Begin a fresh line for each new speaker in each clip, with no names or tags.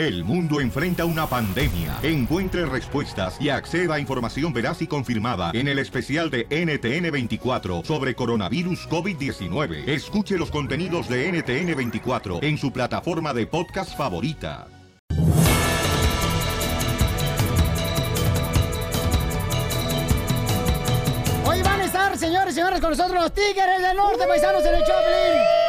El mundo enfrenta una pandemia. Encuentre respuestas y acceda a información veraz y confirmada en el especial de NTN24 sobre coronavirus COVID-19. Escuche los contenidos de NTN24 en su plataforma de podcast favorita.
Hoy van a estar, señores y señores, con nosotros los Tigres del Norte, paisanos en el Choplin.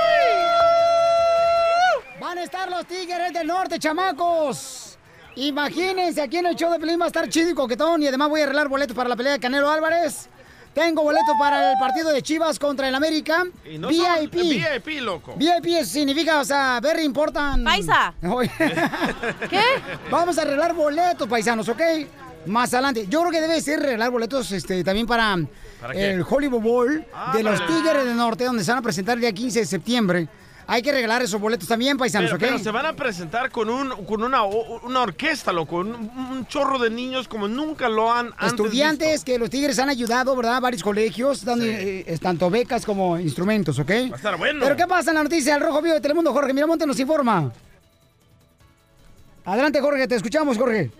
Estar los Tigres del Norte, chamacos. Imagínense, aquí en el show de Pelín va a estar chido y coquetón. Y además voy a arreglar boletos para la pelea de Canelo Álvarez. Tengo boleto para el partido de Chivas contra el América.
Y no son
VIP.
VIP, loco.
VIP significa, o sea, very important.
Paisa.
¿Qué? Vamos a arreglar boletos, paisanos, ¿ok? Más adelante. Yo creo que debe ser arreglar boletos este, también para, el Hollywood Bowl
Ah,
de los Tigres del Norte, donde se van a presentar el día 15 de septiembre. Hay que regalar esos boletos también, paisanos,
Pero,
¿ok?
pero se van a presentar con, un, con una, una orquesta, loco. Un, un chorro de niños como nunca lo han antes
Estudiantes que los Tigres han ayudado, ¿verdad? Varios colegios, dando eh, tanto becas como instrumentos, ¿ok? Va a
estar bueno.
Pero ¿qué pasa en la noticia del Rojo Vivo de Telemundo? Jorge Miramonte nos informa. Adelante, Jorge, te escuchamos, Jorge.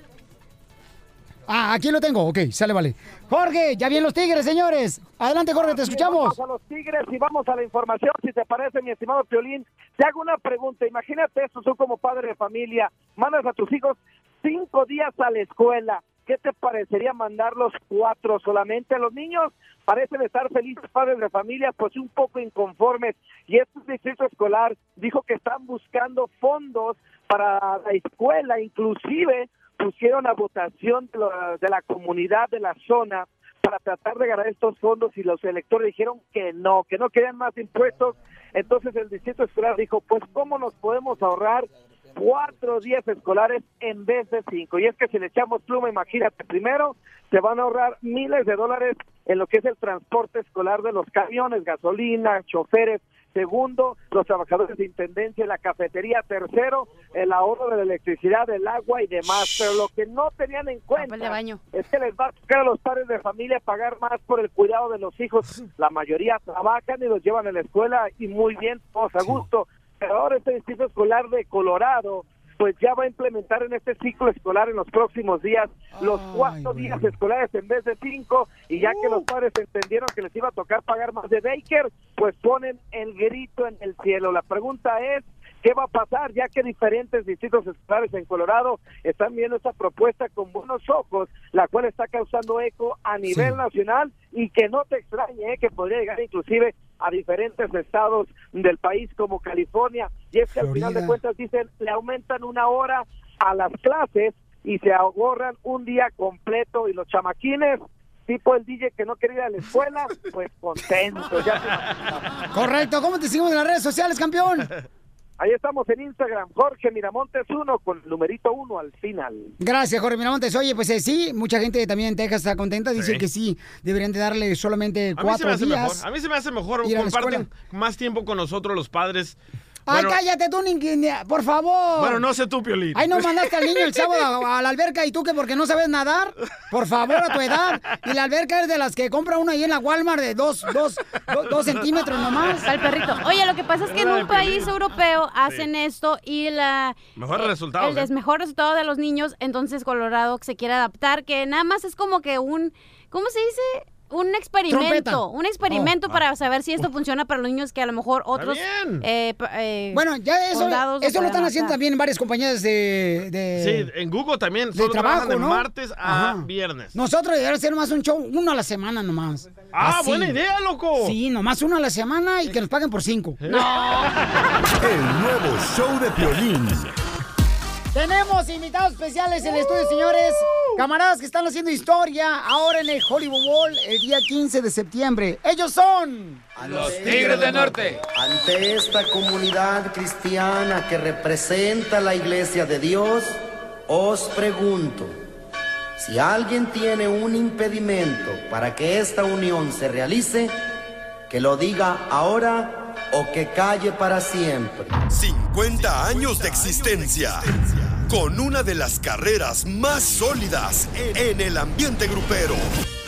Ah, aquí lo tengo, ok, sale, vale. Jorge, ya vienen los Tigres, señores. Adelante, Jorge, te escuchamos.
Vamos a los Tigres y vamos a la información, si te parece, mi estimado Piolín. Te hago una pregunta. Imagínate esto, tú como padre de familia, mandas a tus hijos cinco días a la escuela. ¿Qué te parecería mandarlos cuatro solamente? Los niños parecen estar felices, padres de familia, pues un poco inconformes. Y este distrito escolar dijo que están buscando fondos para la escuela, inclusive pusieron a votación de la, de la comunidad de la zona para tratar de ganar estos fondos y los electores dijeron que no, que no querían más impuestos. Entonces el distrito escolar dijo, pues ¿cómo nos podemos ahorrar cuatro días escolares en vez de cinco? Y es que si le echamos pluma, imagínate, primero se van a ahorrar miles de dólares en lo que es el transporte escolar de los camiones, gasolina, choferes. Segundo, los trabajadores de intendencia y la cafetería. Tercero, el ahorro de la electricidad, del agua y demás. Pero lo que no tenían en cuenta
de baño.
es que les va a tocar a los padres de familia pagar más por el cuidado de los hijos. La mayoría trabajan y los llevan a la escuela y muy bien, todos a gusto. Pero ahora este distrito escolar de Colorado pues ya va a implementar en este ciclo escolar en los próximos días los cuatro días escolares en vez de cinco y ya que los padres entendieron que les iba a tocar pagar más de daycare, pues ponen el grito en el cielo. La pregunta es, ¿qué va a pasar? Ya que diferentes distritos escolares en Colorado están viendo esta propuesta con buenos ojos, la cual está causando eco a nivel nacional y que no te extrañe, ¿eh? que podría llegar inclusive a diferentes estados del país como California. Y es que al final de cuentas dicen, le aumentan una hora a las clases y se ahorran un día completo y los chamaquines tipo el DJ que no quería ir a la escuela, pues contentos. Ya
Correcto, ¿cómo te seguimos en las redes sociales, campeón?
Ahí estamos en Instagram, Jorge Miramontes uno con el numerito uno al final.
Gracias, Jorge Miramontes. Oye, pues eh, sí, mucha gente también en Texas está contenta. Dicen
Sí.
que sí, deberían de darle solamente
A mí se me
cuatro
hace
días.
mejor. A mí se me hace mejor.
a
Comparten más tiempo con nosotros los padres.
Ay,
Bueno,
cállate tú, por favor.
Bueno, no sé tú, Piolín.
Ay, no mandaste al niño el sábado a, a la alberca y tú que porque no sabes nadar. Por favor, a tu edad. Y la alberca es de las que compra uno ahí en la Walmart de dos, dos, dos, dos centímetros nomás.
Al perrito. Oye, lo que pasa es que en un país europeo hacen esto y la
Mejores resultados.
el
¿eh?
mejor resultado de los niños, entonces Colorado se quiere adaptar, que nada más es como que un, ¿cómo se dice? Un experimento,
Trompeta.
un experimento
Oh.
para saber si esto funciona para los niños que a lo mejor otros eh, eh,
Bueno, ya eso, eso lo están haciendo también en varias compañías de... de
Sí, en Google también.
de
Solo
trabajo,
trabajan de
¿no?
martes a
Ajá.
viernes.
Nosotros deberíamos hacer más un show, uno a la semana nomás.
Ah, buena idea, loco.
Sí, nomás uno a la semana y que nos paguen por cinco.
El nuevo show de Piolín.
Tenemos invitados especiales en el estudio, señores. Camaradas que están haciendo historia ahora en el Hollywood Bowl el día 15 de septiembre. Ellos son...
Los Tigres del Norte. Ante esta comunidad cristiana que representa la iglesia de Dios, os pregunto, si alguien tiene un impedimento para que esta unión se realice, que lo diga ahora o que calle para siempre.
50 años de existencia. Con una de las carreras más sólidas en el ambiente grupero.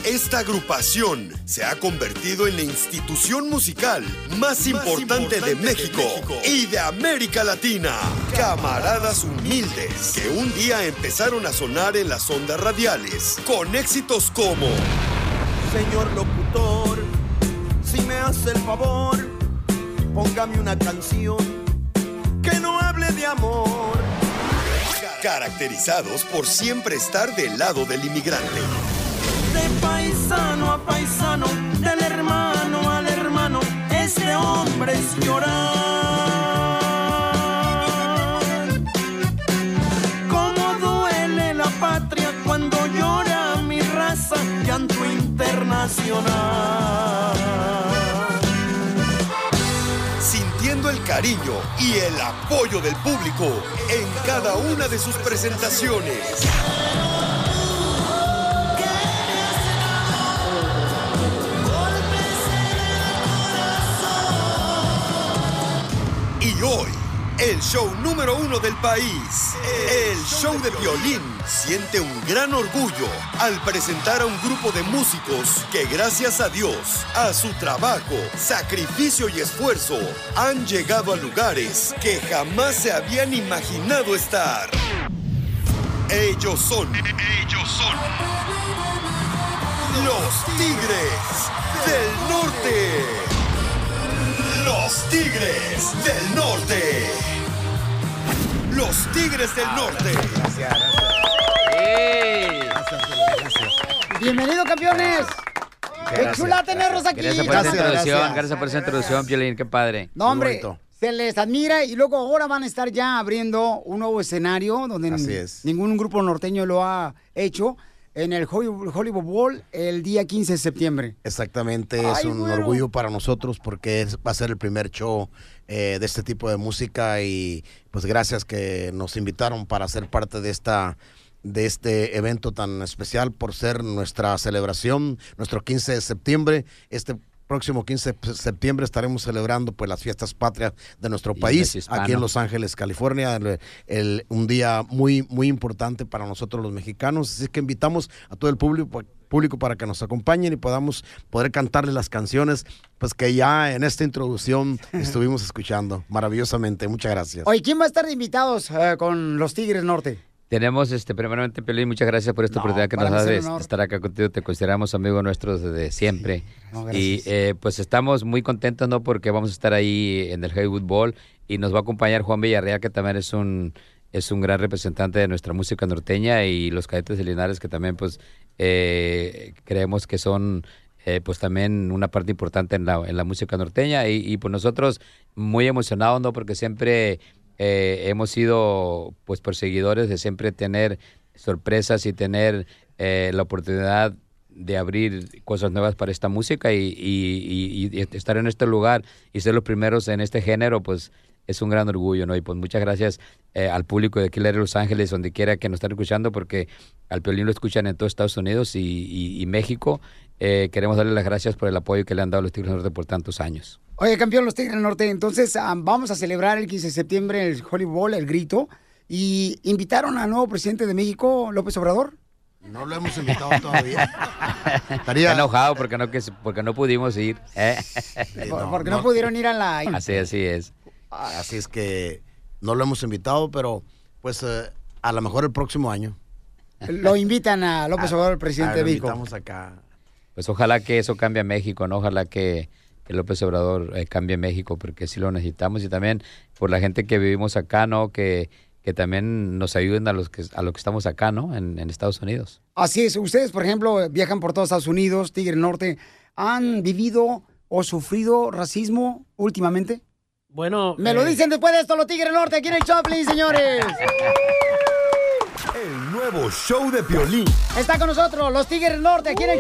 esta agrupación se ha convertido en la institución musical más, importante, de, México y de América Latina. Camaradas humildes que un día empezaron a sonar en las ondas radiales con éxitos como
Señor locutor, si me hace el favor, póngame una canción que no hable de amor.
Caracterizados por siempre estar del lado del inmigrante.
De paisano a paisano, del hermano al hermano, este hombre es llorar. Cómo duele la patria cuando llora mi raza, llanto internacional.
Cariño y el apoyo del público en cada una de sus presentaciones. Y hoy, el show número uno del país, el show de violín, siente un gran orgullo al presentar a un grupo de músicos que gracias a Dios, a su trabajo, sacrificio y esfuerzo, han llegado a lugares que jamás se habían imaginado estar. Ellos son, ellos son los Tigres del Norte. Los Tigres del Norte. Los Tigres del Norte.
Bienvenidos, campeones. Qué chula tenerlos aquí.
Gracias por esa introducción, gracias, por esa introducción, Piolín, qué padre.
No, hombre, se les admira y luego ahora van a estar ya abriendo un nuevo escenario donde
Así
n-
es.
ningún grupo norteño lo ha hecho en el Hollywood Bowl el día 15 de septiembre.
Exactamente, es un orgullo para nosotros porque es- va a ser el primer show eh, de este tipo de música y pues gracias que nos invitaron para ser parte de esta de este evento tan especial por ser nuestra celebración, nuestro 15 de septiembre, este próximo 15 de septiembre estaremos celebrando pues las fiestas patrias de nuestro país aquí en Los Ángeles, California, el- el- un día muy muy importante para nosotros los mexicanos, así que invitamos a todo el público público para que nos acompañen y podamos poder cantarles las canciones pues que ya en esta introducción estuvimos escuchando maravillosamente. Muchas gracias.
Oye, ¿quién va a estar de invitados eh, con los Tigres Norte?
Tenemos, este, primeramente, Piolín, muchas gracias por esta oportunidad que nos
es
de estar acá contigo. Te consideramos amigos nuestros desde siempre.
no,
y eh, pues estamos muy contentos, ¿no? Porque vamos a estar ahí en el Hollywood Bowl y nos va a acompañar Juan Villarreal, que también es un es un gran representante de nuestra música norteña y los cadetes de Linares que también pues eh, creemos que son eh, pues también una parte importante en la, en la música norteña y, y, pues nosotros muy emocionados, ¿no? Porque siempre eh, hemos sido pues perseguidores de siempre tener sorpresas y tener eh, la oportunidad de abrir cosas nuevas para esta música y, y- estar en este lugar y ser los primeros en este género, pues es un gran orgullo, ¿no? Y pues muchas gracias eh, al público de de Los Ángeles, donde quiera que nos estén escuchando, porque al Piolín lo escuchan en todos Estados Unidos y México. Eh, queremos darle las gracias por el apoyo que le han dado los Tigres del Norte por tantos años.
Oye, campeón, los Tigres del Norte. Entonces, ah, vamos a celebrar el 15 de septiembre el Hollywood Bowl, el grito. Y invitaron al nuevo presidente de México, López Obrador.
No lo hemos invitado todavía.
Está enojado porque no, que, porque no pudimos ir. ¿eh?
Por- porque no pudieron ir a la-
Así, así es.
Así es que no lo hemos invitado, pero pues eh, a lo mejor el próximo año.
Lo invitan a López Obrador, el presidente
Ah,
de
lo
México.
invitamos acá.
Pues ojalá que eso cambie a México, ¿no? Ojalá que, que López Obrador eh, cambie México, porque sí lo necesitamos. Y también por la gente que vivimos acá, ¿no? Que, que también nos ayuden a los que, a los que estamos acá, ¿no? En, en Estados Unidos.
Así es, ustedes, por ejemplo, viajan por todos Estados Unidos, Tigre del Norte. ¿Han vivido o sufrido racismo últimamente?
Bueno.
Me lo
eh,
dicen después de esto los Tigres Norte, aquí en el Choplin, señores.
El nuevo show de violín.
Está con nosotros los Tigres Norte, aquí en el.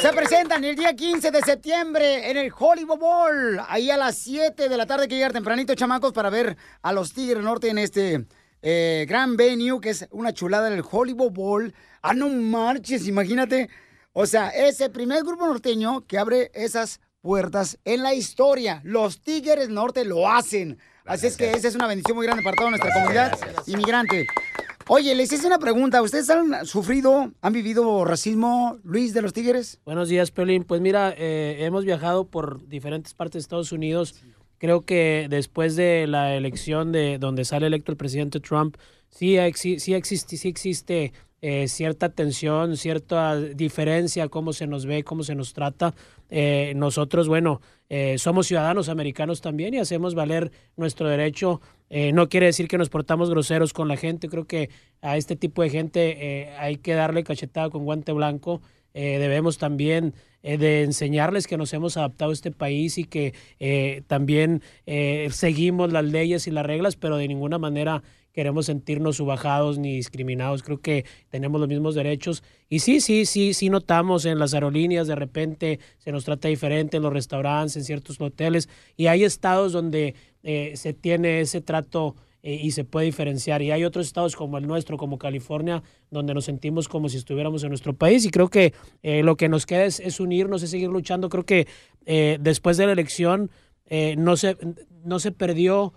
Se presentan el día 15 de septiembre en el Hollywood Bowl. Ahí a las 7 de la tarde que llegar tempranito, chamacos, para ver a los Tigres Norte en este eh, gran venue, que es una chulada en el Hollywood Bowl. Ah, no marches, imagínate. O sea, es el primer grupo norteño que abre esas puertas en la historia. Los Tigres Norte lo hacen. Así es que esa es una bendición muy grande para toda nuestra comunidad inmigrante. Oye, les hice una pregunta. ¿Ustedes han sufrido, han vivido racismo, Luis, de los Tigres?
Buenos días, Pelín. Pues mira, eh, hemos viajado por diferentes partes de Estados Unidos. Creo que después de la elección de donde sale electo el presidente Trump, sí, exi- sí existe, sí existe eh, cierta tensión, cierta diferencia, cómo se nos ve, cómo se nos trata. Eh, nosotros, bueno, eh, somos ciudadanos americanos también y hacemos valer nuestro derecho. Eh, no quiere decir que nos portamos groseros con la gente. Creo que a este tipo de gente hay que darle cachetada con guante blanco. Debemos también de enseñarles que nos hemos adaptado a este país y que también seguimos las leyes y las reglas, pero de ninguna manera queremos sentirnos subajados ni discriminados. Creo que tenemos los mismos derechos. Y sí, sí, sí, sí notamos en las aerolíneas de repente se nos trata diferente, en los restaurantes, en ciertos hoteles. Y hay estados donde eh, se tiene ese trato eh, y se puede diferenciar. Y hay otros estados como el nuestro, como California, donde nos sentimos como si estuviéramos en nuestro país. Y creo que eh, lo que nos queda es, es unirnos, es seguir luchando. Creo que después de la elección no, se, no se perdió.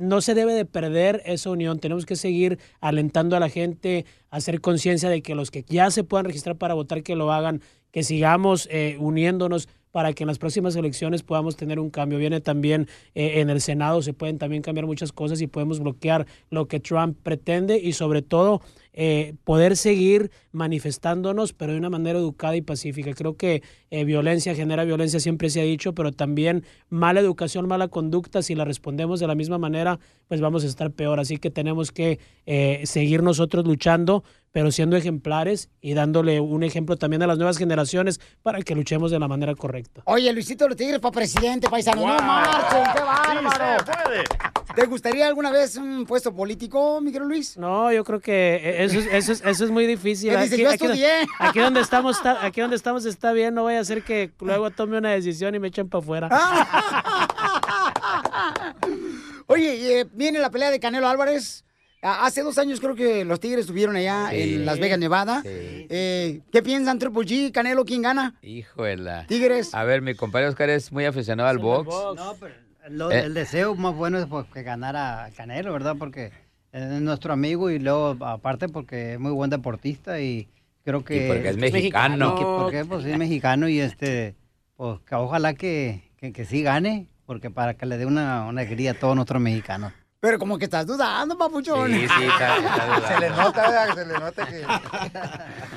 No se debe de perder esa unión. Tenemos que seguir alentando a la gente a hacer conciencia de que los que ya se puedan registrar para votar, que lo hagan, que sigamos eh, uniéndonos para que en las próximas elecciones podamos tener un cambio. Viene también eh, en el Senado, se pueden también cambiar muchas cosas y podemos bloquear lo que Trump pretende y sobre todo eh, poder seguir manifestándonos, pero de una manera educada y pacífica. Creo que eh, violencia genera violencia, siempre se ha dicho, pero también mala educación, mala conducta, si la respondemos de la misma manera, pues vamos a estar peor. Así que tenemos que eh, seguir nosotros luchando, pero siendo ejemplares y dándole un ejemplo también a las nuevas generaciones para que luchemos de la manera correcta.
Oye, Luisito los Tigres para presidente, paisano. No
Wow.
marchen, qué
Sí
bárbaro.
se puede.
¿Te gustaría alguna vez un puesto político, Miguel Luis?
No, yo creo que eh, eso es, eso es, eso es muy difícil.
¿Qué dices? Yo estudié.
aquí donde estamos está, aquí donde estamos está bien, no vaya a ser que luego tome una decisión y me echen para afuera.
Oye, eh, viene la pelea de Canelo Álvarez. Hace dos años creo que los Tigres estuvieron allá
Sí.
en Las Vegas, Nevada. Eh, ¿Qué piensan, Triple G, Canelo, quién gana?
Híjole.
Tigres.
A ver, mi compadre Oscar es muy aficionado al box.
No, pero lo-
Eh.
el deseo más bueno es pues, que ganara Canelo, ¿verdad? Porque es nuestro amigo y luego aparte porque es muy buen deportista y creo que...
Y porque es mexicano.
Que porque pues, es mexicano y este, pues que ojalá que, que, que sí gane, porque para que le dé una, una alegría a todos nuestros mexicanos.
Pero como que estás dudando, papuchón.
Sí, sí, está- está dudando.
Se le nota, ¿verdad? Se le nota que...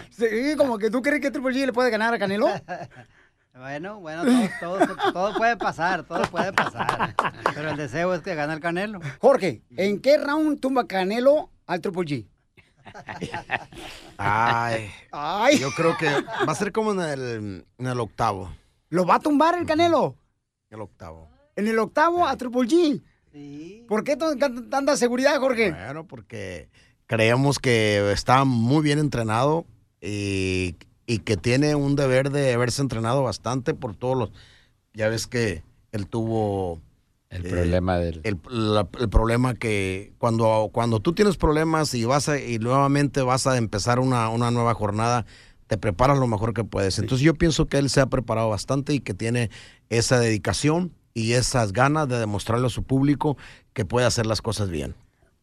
Sí, como que tú crees que Triple G le puede ganar a Canelo.
Bueno, bueno, todo, todo- todo puede pasar, todo puede pasar. Pero el deseo es que gane el Canelo.
Jorge, ¿en qué round tumba Canelo al Triple G?
Ay,
Ay.
yo creo que va a ser como en el, en el octavo.
¿Lo va a tumbar el Canelo?
El octavo.
En el octavo a Triple G. ¿Por qué tanta seguridad, Jorge?
Bueno, porque creemos que está muy bien entrenado y, y que tiene un deber de haberse entrenado bastante por todos los... Ya ves que él tuvo...
El problema del...
El, la- el problema que cuando, cuando tú tienes problemas y vas a- y nuevamente vas a empezar una, una nueva jornada, te preparas lo mejor que puedes. Entonces yo pienso que él se ha preparado bastante y que tiene esa dedicación y esas ganas de demostrarle a su público que puede hacer las cosas bien.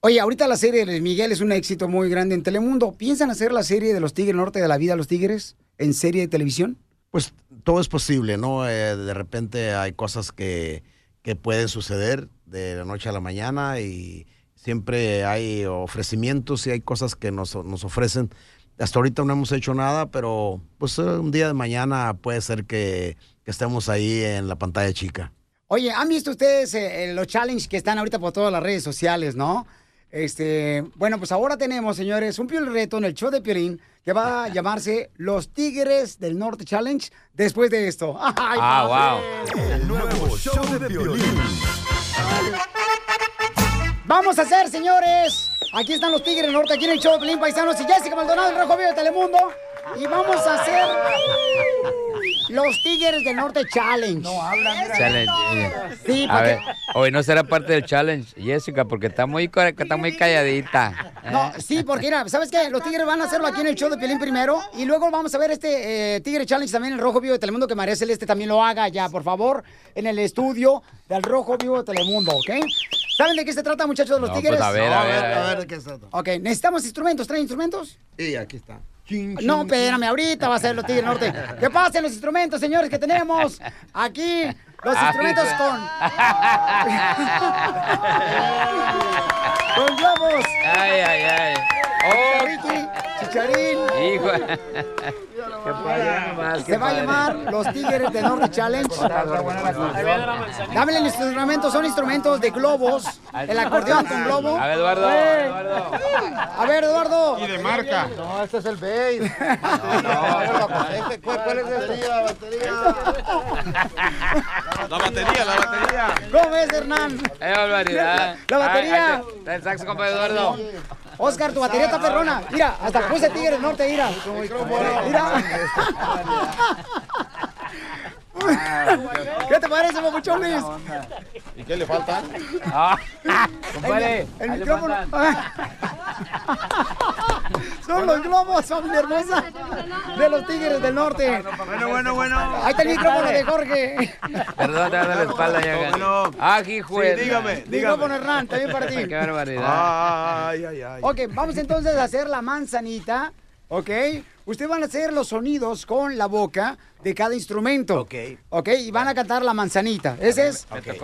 Oye, ahorita la serie de Luis Miguel es un éxito muy grande en Telemundo. ¿Piensan hacer la serie de los Tigres Norte de la Vida, los Tigres, en serie de televisión?
Pues todo es posible, ¿no? Eh, de repente hay cosas que, que pueden suceder de la noche a la mañana y siempre hay ofrecimientos y hay cosas que nos, nos ofrecen. Hasta ahorita no hemos hecho nada, pero pues eh, un día de mañana puede ser que, que estemos ahí en la pantalla chica.
Oye, ¿han visto ustedes eh, los challenges que están ahorita por todas las redes sociales, no? Este, bueno, pues ahora tenemos, señores, un piol reto en el show de Piolín que va a llamarse Los Tigres del Norte Challenge después de esto. ¡Ay,
Ah,
papel!
El nuevo show de violín.
Vamos a hacer, señores. Aquí están los Tigres del Norte, aquí en el show de Piolín Paisanos y Jessica Maldonado, el Rojo Vivo de Telemundo. Y vamos a hacer los Tigres del Norte Challenge. No hablan.
Challenge.
Sí,
a ver, hoy no será parte del challenge, Jessica, porque está muy, está muy calladita.
No, sí, porque mira, ¿sabes qué? Los Tigres van a hacerlo aquí en el show de Piolín primero y luego vamos a ver este eh, Tigre Challenge también en el Rojo Vivo de Telemundo que María Celeste también lo haga ya, por favor, en el estudio del Rojo Vivo de Telemundo, ¿ok? ¿Saben de qué se trata, muchachos, de los
No,
tigres?
pues, a ver, a ver, a ver.
A ver, ¿de qué se trata?
Ok, necesitamos instrumentos. ¿Traen instrumentos?
Y aquí está.
No, espérame, ahorita va a ser los Tigres Norte. ¿Qué pasen los instrumentos, señores, que tenemos aquí? Los
Ah,
instrumentos con... con globos.
Ay, ay, ay. Oh,
Ricky, Chicharín.
hijo.
Se va a llamar los Tigres del Norte Challenge. Dame el instrumento, son instrumentos de globos. El acordeón con globo.
A ver, Eduardo. Eduardo.
A ver, Eduardo.
Y de marca.
No, este es el bass. No, este, ¿cuál, cuál es este? La batería.
La batería, la batería.
¿Cómo es, Hernán?
¡Eh, barbaridad!
La batería.
El saxo, compa Eduardo.
Oscar, tu batería está perrona. Mira, hasta puse Tigre del Norte, mira. Mira. ¿Qué te parece, papuchones?
¿Y qué le falta?
Ah, compadre.
El micrófono. Son los globos, familia hermosa, de los Tigres del Norte.
Bueno, bueno, bueno.
Ahí está el micrófono de Jorge.
Perdón, te ando la espalda ya.
Bueno.
Ah, hijo
Sí, dígame,
Micrófono, Hernán, también para ti.
Qué barbaridad.
Ay, ay, ay.
Ok, vamos entonces a hacer la manzanita, ¿ok? Ustedes van a hacer los sonidos con la boca de cada instrumento.
Ok.
Ok, y van a cantar la manzanita. Ese es
porque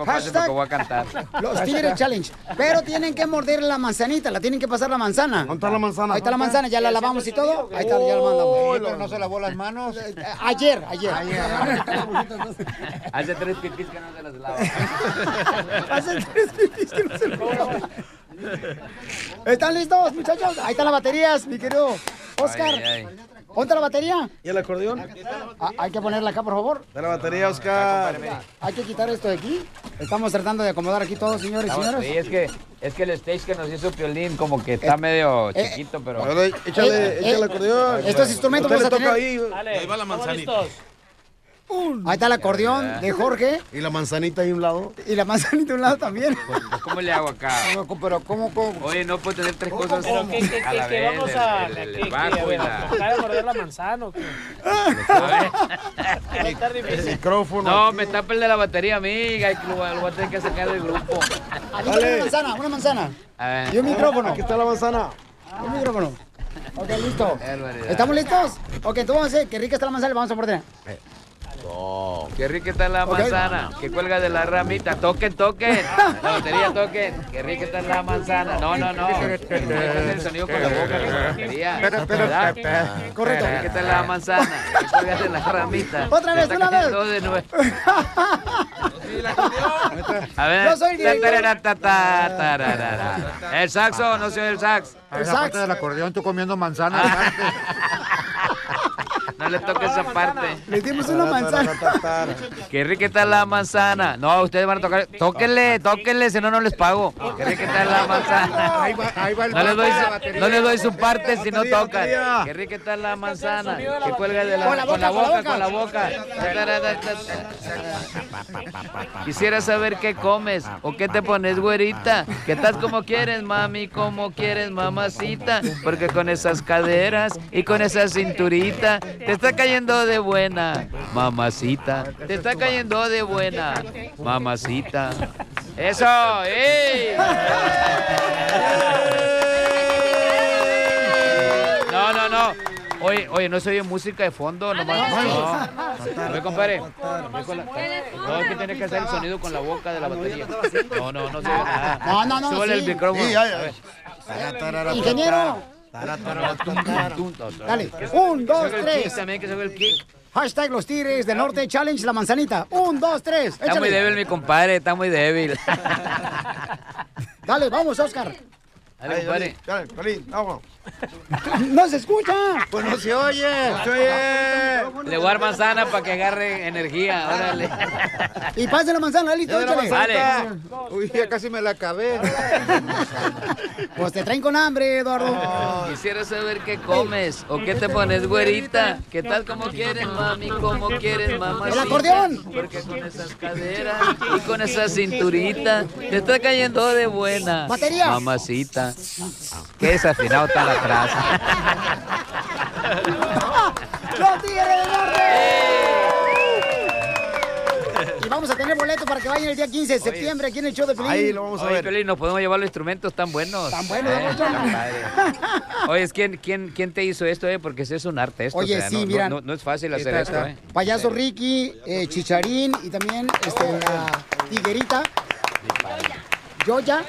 voy a cantar.
los Tigres Challenge. Pero tienen que morder la manzanita, la tienen que pasar la manzana.
¿Dónde está la manzana?
Ahí está la manzana, ya la lavamos y todo. Ahí está, ya la mandamos.
Sí, pero no se lavó las manos.
Eh, Ayer, ayer.
Hace tres pipis que no se las lava.
Hace tres pipis que no se lo ¿Están listos, muchachos? Ahí están las baterías, mi querido Oscar.
Ay, ay.
¿Ponte la batería?
¿Y el acordeón?
Ah, hay que ponerla acá, por favor.
De la batería, Oscar.
Hay que quitar esto de aquí. Estamos tratando de acomodar aquí todos, señores y señoras.
Sí, es que, es que el stage que nos hizo Piolín como que está medio
eh,
chiquito, pero...
Échale,
Eh,
échale
eh,
el acordeón.
estos instrumentos vamos a tener-
ahí.
Dale,
Ahí va la
¿estamos
manzanita.
Ahí está el acordeón de Jorge
Y la manzanita ahí a un lado.
y la manzanita de un lado también.
Pues, ¿Cómo le hago acá?
Pero, ¿cómo, cómo?
Oye, no puedo tener tres cosas
Pero ¿qué, qué,
a la
qué, qué
vez.
vamos
el-
a...
el- el- el bajo
a
y la-
¿Tratar de morder la manzana o qué?
A
a difícil.
Micrófono.
No, me tapa el de la batería, amiga. Lo, lo voy a tener que sacar del grupo.
Aquí está una manzana, una manzana.
A ver.
Y un micrófono.
Aquí está la manzana.
Un micrófono. Ok, listo. ¿Estamos listos? Ok, entonces vamos a hacer que rica está la manzana, le vamos a morder.
Qué rica está la
Ok.
manzana, que cuelga de la ramita. Toquen, toquen. La batería, toquen. Qué rica está la manzana. No, no, no. El sonido con la boca, la batería. ¿verdad?
Correcto.
Qué rica está la manzana, que cuelga de la ramita.
Otra vez, una vez.
de nuevo. A ver.
Yo soy el.
El saxo, no se oye el sax.
El sax.
acordeón, tú comiendo manzana.
No le toques esa parte.
Le dimos una manzana.
Qué rica está la manzana. No, ustedes van a tocar. Tóquenle, tóquenle, si no, no les pago. Qué rica está la manzana.
Ahí va, ahí va el
No les doy, su,
batería.
no les doy su parte si no tocan. Qué rica está la manzana. Que cuelga de la,
Con la
con la
boca,
boca,
con la
boca. Quisiera saber qué comes o qué te pones, güerita. Que estás como quieres, mami, como quieres, mamacita. Porque con esas caderas y con esa cinturita te está cayendo de buena, mamacita. Te está cayendo de buena, mamacita. Eso, ¡ey! No, no, no. Oye, oye, no se oye música de fondo, nomás. No. A ver, compadre. No, es que tiene que hacer el sonido con la boca de la batería. No, no, no se oye nada.
No, no, no,
Súbele el micrófono.
Ingeniero, dale. Un, dos, tres.
también, que se oiga el kick.
Hashtag los Tigres del Norte Challenge la manzanita. Un, dos, tres.
Está muy débil mi compadre, está muy débil.
Dale, vamos, Oscar.
Dale, compadre.
Dale, vamos.
No se escucha.
Pues no se oye. Se oye.
Le voy a dar manzana para que agarre energía, órale.
Y pase la manzana, listo, échale.
Dale.
Uy, ya casi me la acabé.
Pues te traen con hambre, Eduardo.
Quisiera saber qué comes o qué te pones, güerita. ¿Qué tal como quieres, mami? ¿Cómo quieres, mamá?
El acordeón.
Porque con esas caderas y con esa cinturita te está cayendo de buena.
Batería.
Mamacita. Qué desafinado tan atrás.
¡Los Tigres del Norte! Y vamos vamos a tener boletos para que vayan el día 15 de septiembre aquí en el show de Pelín.
Oye, Piolín, nos podemos llevar los instrumentos tan buenos.
Tan buenos,
Eh, tan padre. Oye, ¿quién, quién, ¿quién te hizo esto, eh? Porque ese es un arte esto.
Oye,
o sea,
sí,
no, no-
mira.
No, no es fácil hacer
Está-
esto,
está.
eh.
Payaso Ricky, eh, Chicharín y también este, la tiguerita. Yoya.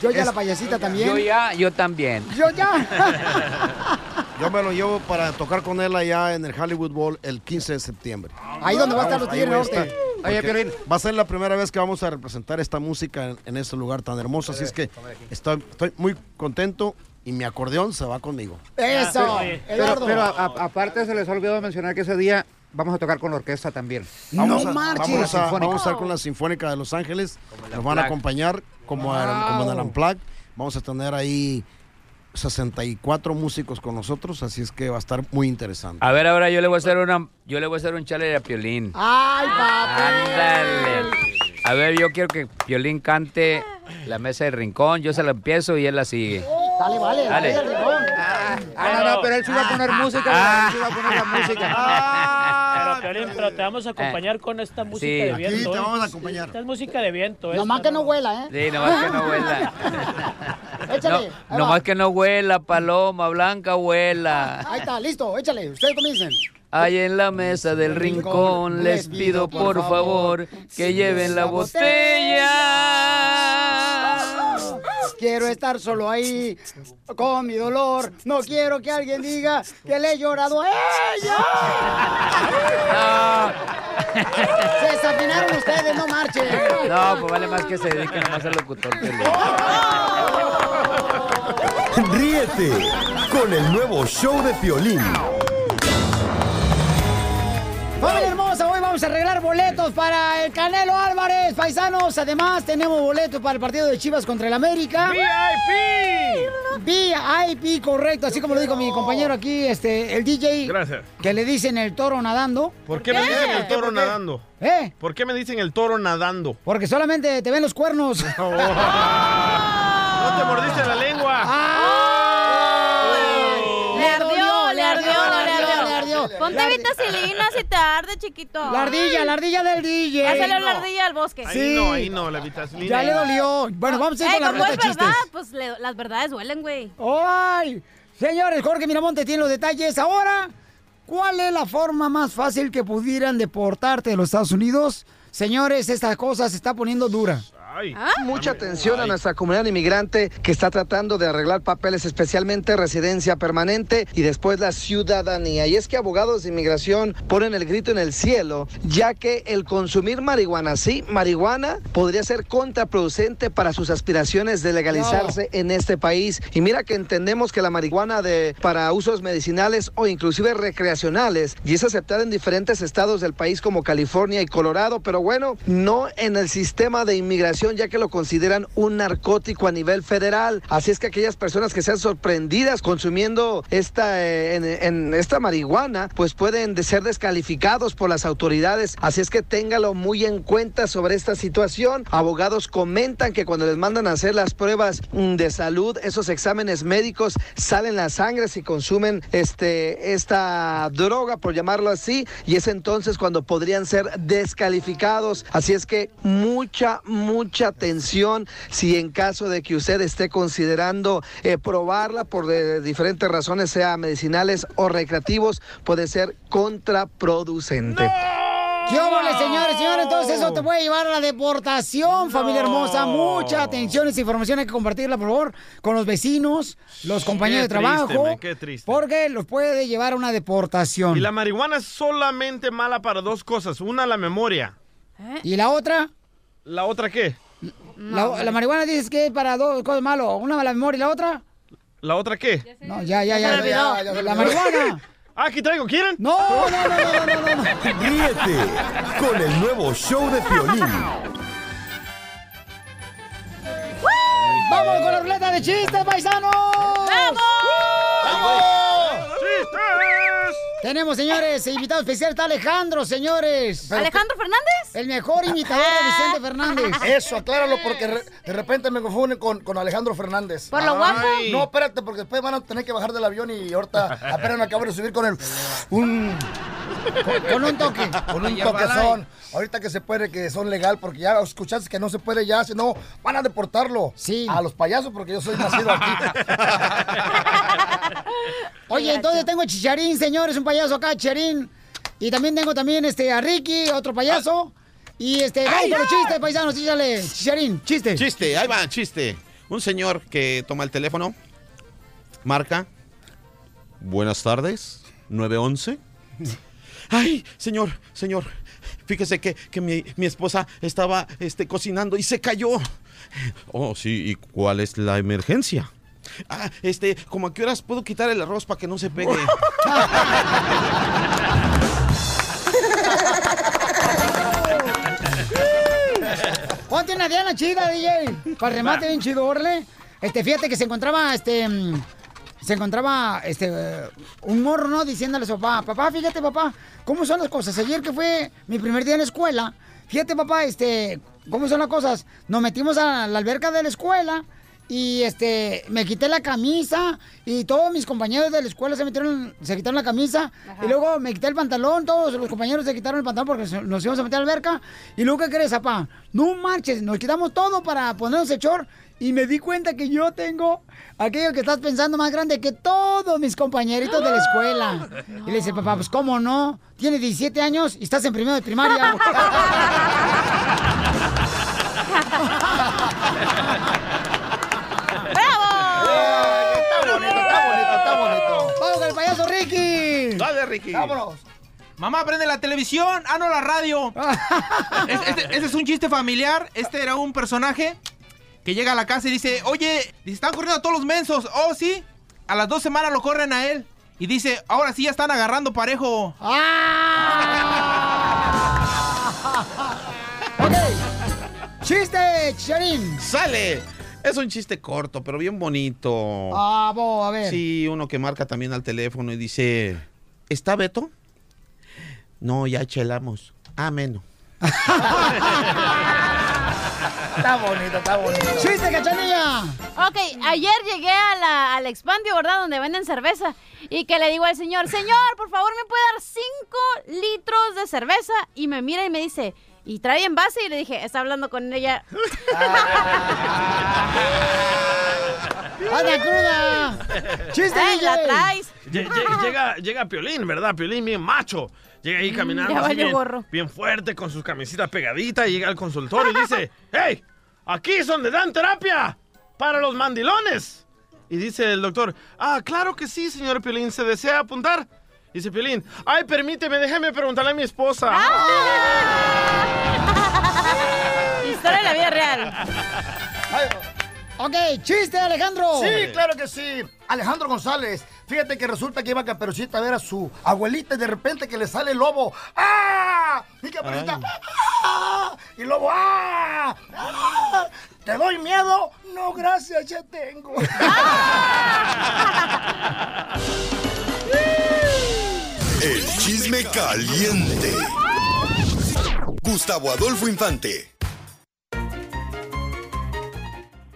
Yoya la payasita también.
Yo ya, yo también.
Yoya.
Yo me lo llevo para tocar con él allá en el Hollywood Bowl el 15 de septiembre.
Ahí donde va a estar los Tigres Norte. Oye, Piolín.
Va a ser la primera vez que vamos a representar esta música en, en este lugar tan hermoso, así es que estoy, estoy muy contento y mi acordeón se va conmigo.
Eso,
Pero,
Eduardo.
pero a- a- aparte se les olvidó mencionar que ese día vamos a tocar con la orquesta también.
Vamos,
No
a,
marches.
vamos, a, vamos a estar con la Sinfónica de Los Ángeles. Nos van a acompañar como, en- como en el
Wow.
Unplugged. Vamos a tener ahí 64 músicos con nosotros, así es que va a estar muy interesante.
A ver, ahora yo le voy a hacer una, yo le voy a hacer un chale a Piolín.
Ay, papi.
Ándale. A ver, yo quiero que Piolín cante la mesa del rincón, yo se la empiezo y él la sigue.
Dale, vale,
Dale.
dale, Rincón.
Ah, no, no, pero él se iba a poner música, él se iba a poner la música.
Pero, te vamos a acompañar con esta música
Sí.
de viento.
te
¿eh?
vamos a acompañar.
Esta es música de viento.
Nomás
esta
que no huela, ¿eh?
Sí, nomás que no huela.
Échale.
No, nomás
va.
que no huela, paloma blanca huela.
Ahí está, listo, échale. Ustedes comiencen.
Ahí en la mesa del rincón les pido por favor que lleven la botella.
Quiero estar solo ahí con mi dolor. No quiero que alguien diga que le he llorado a ella. Se desafinaron ustedes, no marchen.
No, pues vale más que se dediquen nomás al locutor. Piolín.
Ríete con el nuevo show de Piolín.
Familia hermosa, hoy vamos a arreglar boletos para el Canelo Álvarez, paisanos. Además, tenemos boletos para el partido de Chivas contra el América.
VIP.
VIP, correcto, así como lo dijo mi compañero aquí, este, el DJ.
Gracias.
Que le dicen el toro nadando.
¿Por qué me dicen el toro nadando?
¿Eh?
¿Por qué me dicen el toro nadando?
Porque solamente te ven los cuernos.
No te mordiste la lengua.
Ponte
La-
vitacilina si te arde, chiquito.
La ardilla, la ardilla del DJ.
Pásale la ardilla al bosque.
Ahí no, ahí no, la vitacilina.
Ya le dolió. Bueno, vamos a ir
Ey,
con la ruleta de chistes.
verdad, pues le- las verdades duelen, güey.
¡Ay! Señores, Jorge Miramonte tiene los detalles. Ahora, ¿cuál es la forma más fácil que pudieran deportarte de los Estados Unidos? Señores, esta cosa se está poniendo dura.
Mucha atención a nuestra comunidad inmigrante que está tratando de arreglar papeles, especialmente residencia permanente y después la ciudadanía. Y es que abogados de inmigración ponen el grito en el cielo, ya que el consumir marihuana, sí, marihuana, podría ser contraproducente para sus aspiraciones de legalizarse en este país. Y mira que entendemos que la marihuana de, para usos medicinales o inclusive recreacionales y es aceptada en diferentes estados del país como California y Colorado, pero bueno, no en el sistema de inmigración ya que lo consideran un narcótico a nivel federal. Así es que aquellas personas que sean sorprendidas consumiendo esta, eh, esta marihuana, pues pueden de ser descalificados por las autoridades. Así es que téngalo muy en cuenta sobre esta situación. Abogados comentan que cuando les mandan a hacer las pruebas mm, de salud, esos exámenes médicos salen la sangre si consumen este, esta droga, por llamarlo así, y es entonces cuando podrían ser descalificados. Así es que mucha, mucha atención si en caso de que usted esté considerando eh, probarla por de- diferentes razones, sea medicinales o recreativos, puede ser contraproducente.
¿Qué óvole, señores? Señores, entonces eso te puede llevar a la deportación, familia hermosa. Mucha atención, esa información hay que compartirla, por favor, con los vecinos, los compañeros
Qué
de trabajo.
triste, man, qué triste.
Porque los puede llevar a una deportación.
Y la marihuana es solamente mala para dos cosas. Una, la memoria.
¿Y la otra?
¿La otra qué?
La, la marihuana dices que es para dos cosas malas. Una la memoria y la otra.
¿La otra qué?
No, ya, ya,
Ya
ya. la marihuana.
Ah, aquí traigo, ¿quieren?
No, no, no, no, no, no, no.
Ríete con el nuevo show de Piolín.
¡Vamos con la ruleta de chistes, paisanos! ¡Vamos! Tenemos, señores, invitado especial está Alejandro, señores.
¿Alejandro Fernández?
El mejor imitador de Vicente Fernández.
Eso, acláralo porque re- de repente me confunden con, con Alejandro Fernández.
¿Por lo guapo?
No, espérate, porque después van a tener que bajar del avión y ahorita apenas me acabo de subir con el... Un...
Con, con un toque.
Con un
Hierba
toquezón. Ahorita que se puede, que son legal, porque ya escuchaste que no se puede ya, si no, van a deportarlo.
Sí.
A los payasos, porque yo soy nacido aquí.
Oye, entonces tengo Chicharín, señores, un payaso acá, Chicharín. Y también tengo también este, a Ricky, otro payaso. Y este, vamos
¡Ay,
con los chistes, paisanos, chíchale. Chicharín, chiste.
Chiste, ahí va, chiste. Un señor que toma el teléfono, marca. Buenas tardes, 911. Ay, señor, señor, fíjese que, que mi, mi esposa estaba este, cocinando y se cayó. Oh, sí, ¿y cuál es la emergencia? Ah, este, como a qué horas puedo quitar el arroz para que no se pegue.
Ponte una diana chida, DJ. Para remate bien chido, orle. Este, fíjate que se encontraba, este, mm, se encontraba, este, un morro, ¿no? Diciéndole a su papá, papá, fíjate, papá, ¿cómo son las cosas? Ayer que fue mi primer día en la escuela, fíjate, papá, este, ¿cómo son las cosas? Nos metimos a la alberca de la escuela y, este, me quité la camisa y todos mis compañeros de la escuela se metieron, se quitaron la camisa y luego me quité el pantalón, todos los compañeros se quitaron el pantalón porque nos íbamos a meter a la alberca y luego, ¿qué crees, papá? No marches, nos quitamos todo para ponernos el short y me di cuenta que yo tengo aquello que estás pensando más grande que todos mis compañeritos de la escuela. Y le dice, papá, pues cómo no, tiene 17 años y estás en primero de primaria.
Dale, Ricky.
Vámonos.
Mamá, prende la televisión. Ah, no, la radio. Es- este, este es un chiste familiar. Este era un personaje que llega a la casa y dice, oye, están corriendo a todos los mensos. Oh, sí. A las dos semanas lo corren a él. Y dice, ahora sí ya están agarrando parejo.
ok. ¡Chiste, Charín!
¡Sale! Es un chiste corto, pero bien bonito.
Ah, bo, a ver.
Sí, uno que marca también al teléfono y dice, ¿está Beto? No, ya chelamos. Ah, menos.
Está bonito, está bonito.
¡Chiste, cachanilla!
Ok, ayer llegué a la, al Expandio, ¿verdad? Donde venden cerveza. Y que le digo al señor, señor, por favor, ¿me puede dar 5 litros de cerveza? Y me mira y me dice, ¿y trae envase? Y le dije, está hablando con ella.
¡Anda cruda! ¡Chiste,
Ay, la traes.
Lle- lle- Llega, llega Piolín, ¿verdad? Piolín bien macho. Llega ahí caminando
Mm, ya
así
valió
bien,
gorro.
bien fuerte con sus camisetas pegaditas y llega al consultorio y dice, ¡Hey! Aquí es donde dan terapia para los mandilones. Y dice el doctor, ah, claro que sí, señor Piolín, ¿se desea apuntar? Dice Piolín, ay, permíteme, déjeme preguntarle a mi esposa.
Historia de la vida real.
Ok, chiste, Alejandro.
Sí, claro que sí. Alejandro González. Fíjate que resulta que iba Caperucita a ver a su abuelita y de repente que le sale el lobo. ¡Ah! Y Caperucita. ¡Ah! Y el lobo. ¡Ah! ¡Ah! ¿Te doy miedo? No, gracias, ya tengo.
El chisme caliente. Gustavo Adolfo Infante.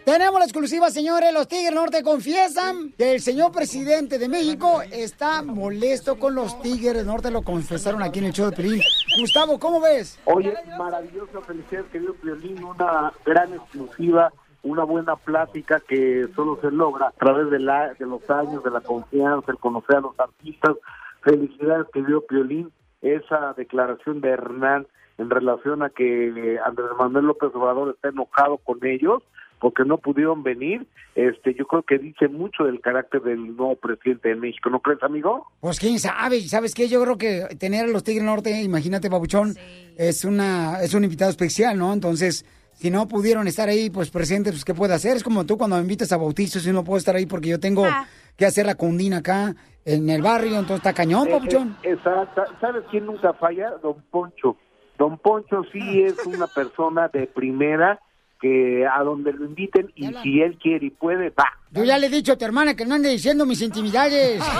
Tenemos la exclusiva, señores. Los Tigres Norte confiesan que el señor presidente de México está molesto con los Tigres Norte. Lo confesaron aquí en el show de Pelín. Gustavo, ¿cómo ves?
Oye, maravilloso, felicidades, querido Violín, una gran exclusiva, una buena plática que solo se logra a través de, la, de los años, de la confianza, el conocer a los artistas. Felicidades, querido Violín, esa declaración de Hernán en relación a que Andrés Manuel López Obrador está enojado con ellos porque no pudieron venir, este, yo creo que dice mucho del carácter del nuevo presidente de México, ¿no crees, amigo?
Pues quién sabe, ¿sabes qué? Yo creo que tener a los Tigres Norte, imagínate, Pabuchón, es una es un invitado especial, ¿no? Entonces, si no pudieron estar ahí, pues presentes, pues ¿qué puede hacer? Es como tú cuando me invitas a bautizos y no puedo estar ahí porque yo tengo que hacer la cundina acá en el barrio, entonces está cañón.
Eh, eh, Exacto. ¿Sabes quién nunca falla? Don Poncho. Don Poncho sí es una persona de primera que a donde lo inviten y si él quiere y puede, va.
Yo ya le he dicho a tu hermana que no ande diciendo mis intimidades.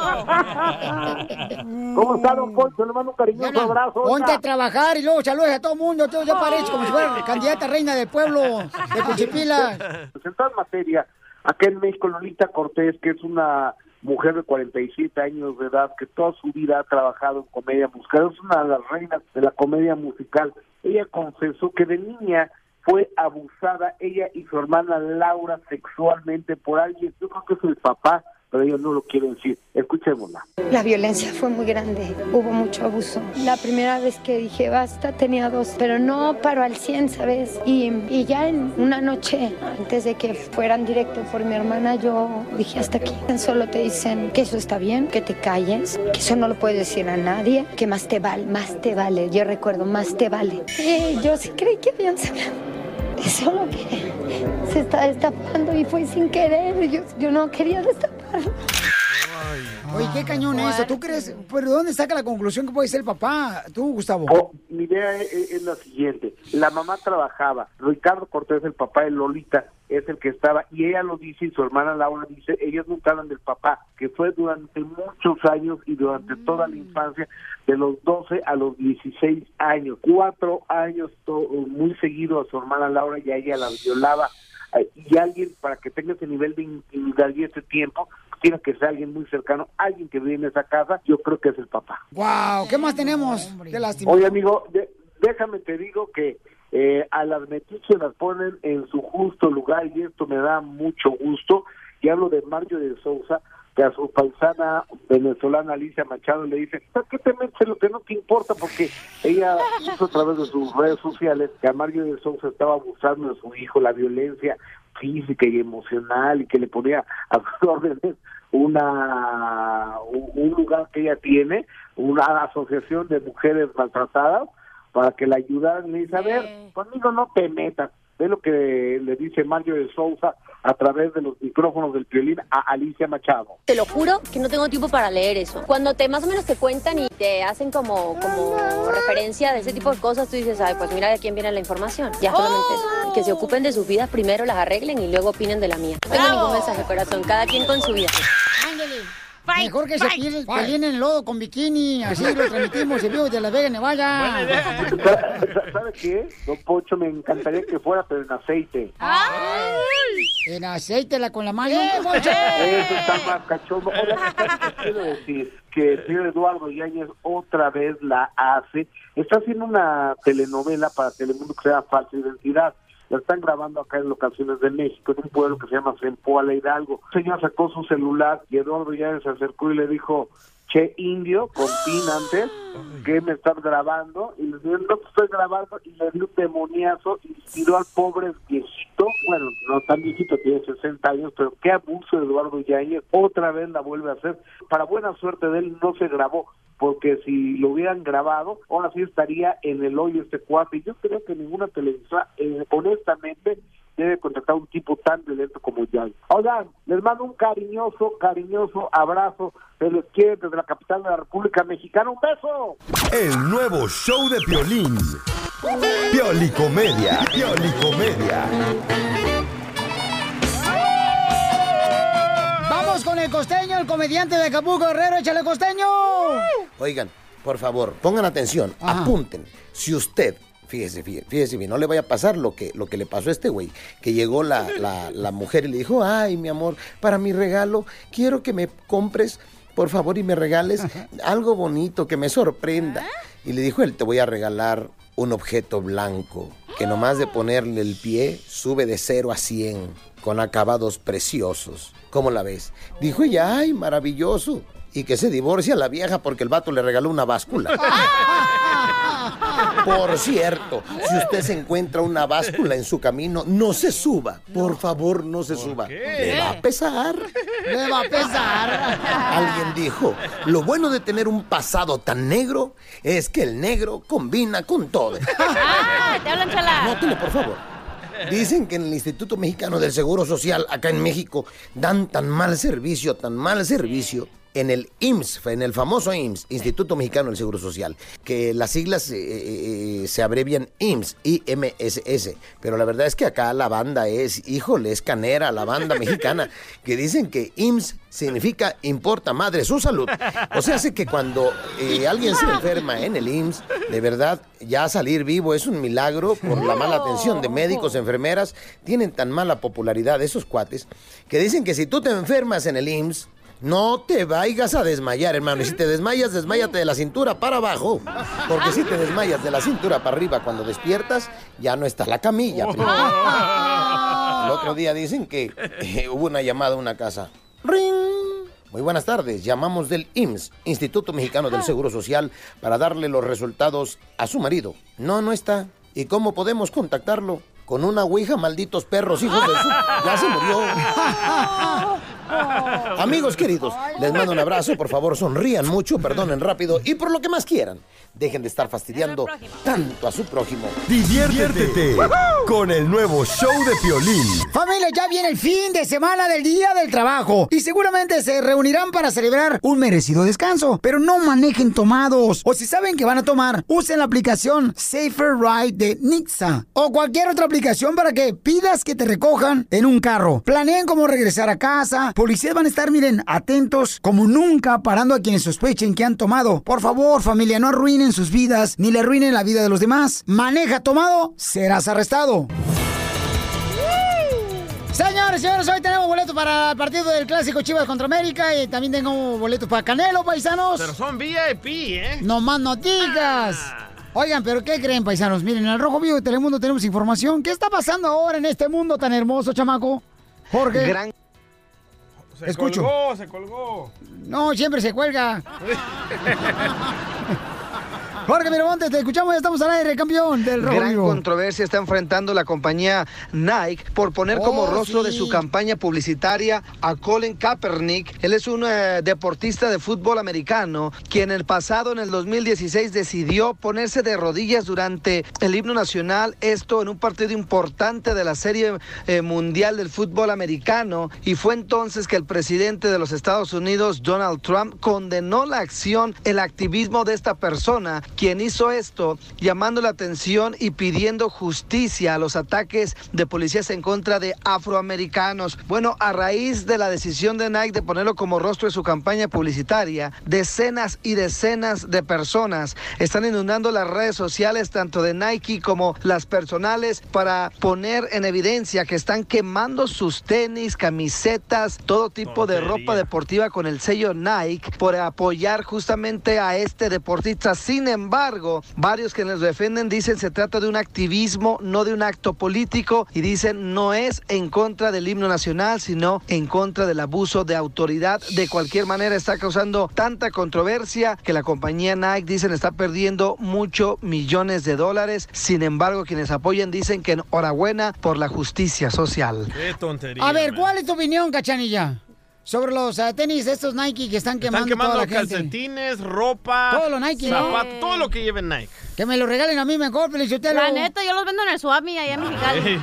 ¿Cómo está, Don Poncho? Le mando un cariñoso abrazo.
Ponte a trabajar y luego saludos a todo el mundo. Ya pareces como si fuera candidata reina del pueblo de Cuchipila.
Pues en toda materia, acá en México, Lolita Cortés, que es una mujer de 47 años de edad que toda su vida ha trabajado en comedia musical, es una de las reinas de la comedia musical. Ella confesó que de niña fue abusada ella y su hermana Laura sexualmente por alguien, yo creo que es el papá, pero ellos no lo quieren decir. Escuchémosla.
La violencia fue muy grande, hubo mucho abuso. La primera vez que dije basta tenía dos, pero no paro al 100, ¿sabes? Y, y ya en una noche, antes de que fueran directo por mi hermana, yo dije hasta aquí. Solo te dicen que eso está bien, que te calles, que eso no lo puedes decir a nadie, que más te vale, más te vale. Yo recuerdo, más te vale. Y yo sí creí que habían sacado. Solo que se está destapando y fue sin querer. Yo, yo no quería destaparlo.
Oye, qué cañón eso. ¿Tú crees? ¿Pero de dónde saca la conclusión que puede ser el papá? Tú, Gustavo.
Oh, mi idea es, es la siguiente. La mamá trabajaba. Ricardo Cortés, el papá de Lolita, es el que estaba, y ella lo dice, y su hermana Laura dice, ellos nunca hablan del papá, que fue durante muchos años y durante toda la infancia, de los 12 a los 16 años, cuatro años to- muy seguido a su hermana Laura y a ella la violaba, y alguien para que tenga ese nivel de intimidad y ese tiempo, tiene que ser alguien muy cercano, alguien que vive en esa casa, yo creo que es el papá.
Wow, ¿qué más tenemos? Qué lástima.
Oye, amigo, de- déjame te digo que eh, a las metiches las ponen en su justo lugar y esto me da mucho gusto. Y hablo de Mario de Sousa, que a su paisana venezolana Alicia Machado le dice, ¿por qué te metes lo que no te importa? Porque ella hizo a través de sus redes sociales que a Mario de Sousa estaba abusando de su hijo, la violencia física y emocional y que le ponía a sus órdenes una un lugar que ella tiene, una asociación de mujeres maltratadas para que la ayudaran. Le dice, a ver, conmigo no te metas. Ve lo que le dice Mario de Sousa a través de los micrófonos del violín a Alicia Machado.
Te lo juro que no tengo tiempo para leer eso. Cuando te más o menos te cuentan y te hacen como, como referencia de ese tipo de cosas, tú dices, ay, pues mira de quién viene la información. Ya solamente eso. Que se ocupen de sus vidas primero, las arreglen y luego opinen de la mía. No tengo ningún mensaje, corazón. Cada quien con su vida.
Mejor que se pide- peleen en el lodo con bikini, así lo transmitimos en vivo de Las Vegas, Nevada.
¿Sabe qué? Don Pocho, me encantaría que fuera, pero en aceite.
En aceite la con la mano.
Eso está más cachondo. Oiga, ¿qué quiero decir? Que el señor Eduardo Yáñez otra vez la hace. Está haciendo una telenovela para Telemundo que se llama Falsa Identidad. La están grabando acá en locaciones de México, en un pueblo que se llama Zempoala Hidalgo. El señor sacó su celular y Eduardo Yáñez se acercó y le dijo, che indio, con pin antes, que me estás grabando? Y le dijo, no te estoy grabando, y le dio un demoniazo y tiró al pobre viejito, bueno, no tan viejito, tiene 60 años, pero qué abuso de Eduardo Yáñez, otra vez la vuelve a hacer. Para buena suerte de él no se grabó, porque si lo hubieran grabado, ahora sí estaría en el hoyo este cuate. Y yo creo que ninguna televisora, eh, honestamente, debe contratar un tipo tan violento como Yáñez. Oigan, les mando un cariñoso, cariñoso abrazo. Se les quiere desde la capital de la República Mexicana. ¡Un beso!
El nuevo show de Piolín. Piolicomedia. Piolicomedia.
Vamos con el costeño, el comediante de Acapulco Guerrero, échale costeño.
Oigan, por favor, pongan atención, apunten. Si usted, fíjese, fíjese, fíjese bien, no le vaya a pasar lo que, lo que le pasó a este güey, que llegó la, la- la mujer y le dijo, ay, mi amor, para mi regalo, quiero que me compres, por favor, y me regales algo bonito, que me sorprenda. Y le dijo él, te voy a regalar un objeto blanco, que nomás de ponerle el pie, sube de 0 a 100, con acabados preciosos. ¿Cómo la ves? Dijo ella, ay, maravilloso. Y que se divorcia la vieja porque el vato le regaló una báscula. Por cierto, si usted se encuentra una báscula en su camino, no se suba. Por favor, no se suba. Le va a pesar.
Le va a pesar.
Alguien dijo, lo bueno de tener un pasado tan negro es que el negro combina con todo.
¡Ah! ¡Te hablan, chala!
Nótele, por favor. Dicen que en el Instituto Mexicano del Seguro Social, acá en México, dan tan mal servicio, tan mal servicio, en el IMSS, en el famoso IMSS, Instituto Mexicano del Seguro Social, que las siglas eh, eh, se abrevian IMSS, IMSS, pero la verdad es que acá la banda es, híjole, es canera, la banda mexicana, que dicen que IMSS significa importa madre su salud. O sea, hace que cuando eh, alguien se enferma en el IMSS, de verdad, ya salir vivo es un milagro por la mala atención de médicos, enfermeras, tienen tan mala popularidad esos cuates, que dicen que si tú te enfermas en el IMSS, No te vayas a desmayar, hermano. Y si te desmayas, desmayate de la cintura para abajo. Porque si te desmayas de la cintura para arriba cuando despiertas, ya no está la camilla. El otro día dicen que eh, hubo una llamada a una casa. ¡Ring! Muy buenas tardes. Llamamos del IMSS, Instituto Mexicano del Seguro Social, para darle los resultados a su marido. No, no está. ¿Y cómo podemos contactarlo? Con una ouija, malditos perros, hijos de su... Ya se murió. Amigos queridos, les mando un abrazo. Por favor, sonrían mucho, perdonen rápido y por lo que más quieran. Dejen de estar fastidiando tanto a su prójimo.
Diviértete con el nuevo show de Piolín.
Familia, ya viene el fin de semana del Día del Trabajo y seguramente se reunirán para celebrar un merecido descanso. Pero no manejen tomados o si saben que van a tomar, usen la aplicación Safer Ride de Nixa o cualquier otra aplicación para que pidas que te recojan en un carro. Planeen cómo regresar a casa. Policías van a estar, miren, atentos como nunca parando a quienes sospechen que han tomado. Por favor, familia, no arruinen sus vidas ni le arruinen la vida de los demás. Maneja tomado, serás arrestado. Señores, señores, hoy tenemos boletos para el partido del Clásico Chivas contra América y también tengo boletos para Canelo, paisanos.
Pero son VIP, ¿eh?
No más no digas. Oigan, pero ¿qué creen, paisanos? Miren, en el Rojo Vivo de Telemundo tenemos información. ¿Qué está pasando ahora en este mundo tan hermoso, chamaco? Jorge.
Gran- Se
Escucho.
colgó, se colgó.
No, siempre se cuelga. Jorge Miramontes, te escuchamos, ya estamos al aire, campeón del Rojo
Gran
Vivo.
controversia está enfrentando la compañía Nike por poner como
Oh,
rostro de
sí.
su campaña publicitaria a Colin Kaepernick. Él es un eh, deportista de fútbol americano quien el pasado en el 2016 decidió ponerse de rodillas durante el himno nacional, esto en un partido importante de la Serie eh, Mundial del Fútbol Americano y fue entonces que el presidente de los Estados Unidos, Donald Trump, condenó la acción, el activismo de esta persona, quien hizo esto llamando la atención y pidiendo justicia a los ataques de policías en contra de afroamericanos. Bueno, a raíz de la decisión de Nike de ponerlo como rostro de su campaña publicitaria, decenas y decenas de personas están inundando las redes sociales tanto de Nike como las personales para poner en evidencia que están quemando sus tenis, camisetas, todo tipo de ropa deportiva con el sello Nike por apoyar justamente a este deportista. Sin embargo, varios que les defienden dicen se trata de un activismo, no de un acto político y dicen no es en contra del himno nacional, sino en contra del abuso de autoridad. De cualquier manera está causando tanta controversia que la compañía Nike dicen está perdiendo muchos millones de dólares. Sin embargo, quienes apoyan dicen que enhorabuena por la justicia social.
Qué tontería.
A ver, ¿cuál es tu opinión, cachanilla? Sobre los eh, tenis estos Nike que están quemando,
Están quemando
toda la gente.
calcetines, ropa,
Todo lo Nike, ¿no?
zapatos, todo lo que lleven Nike.
Que me lo regalen a mí mejor, Felicitelo.
La neta, yo los vendo en el Suami allá en Mexicali.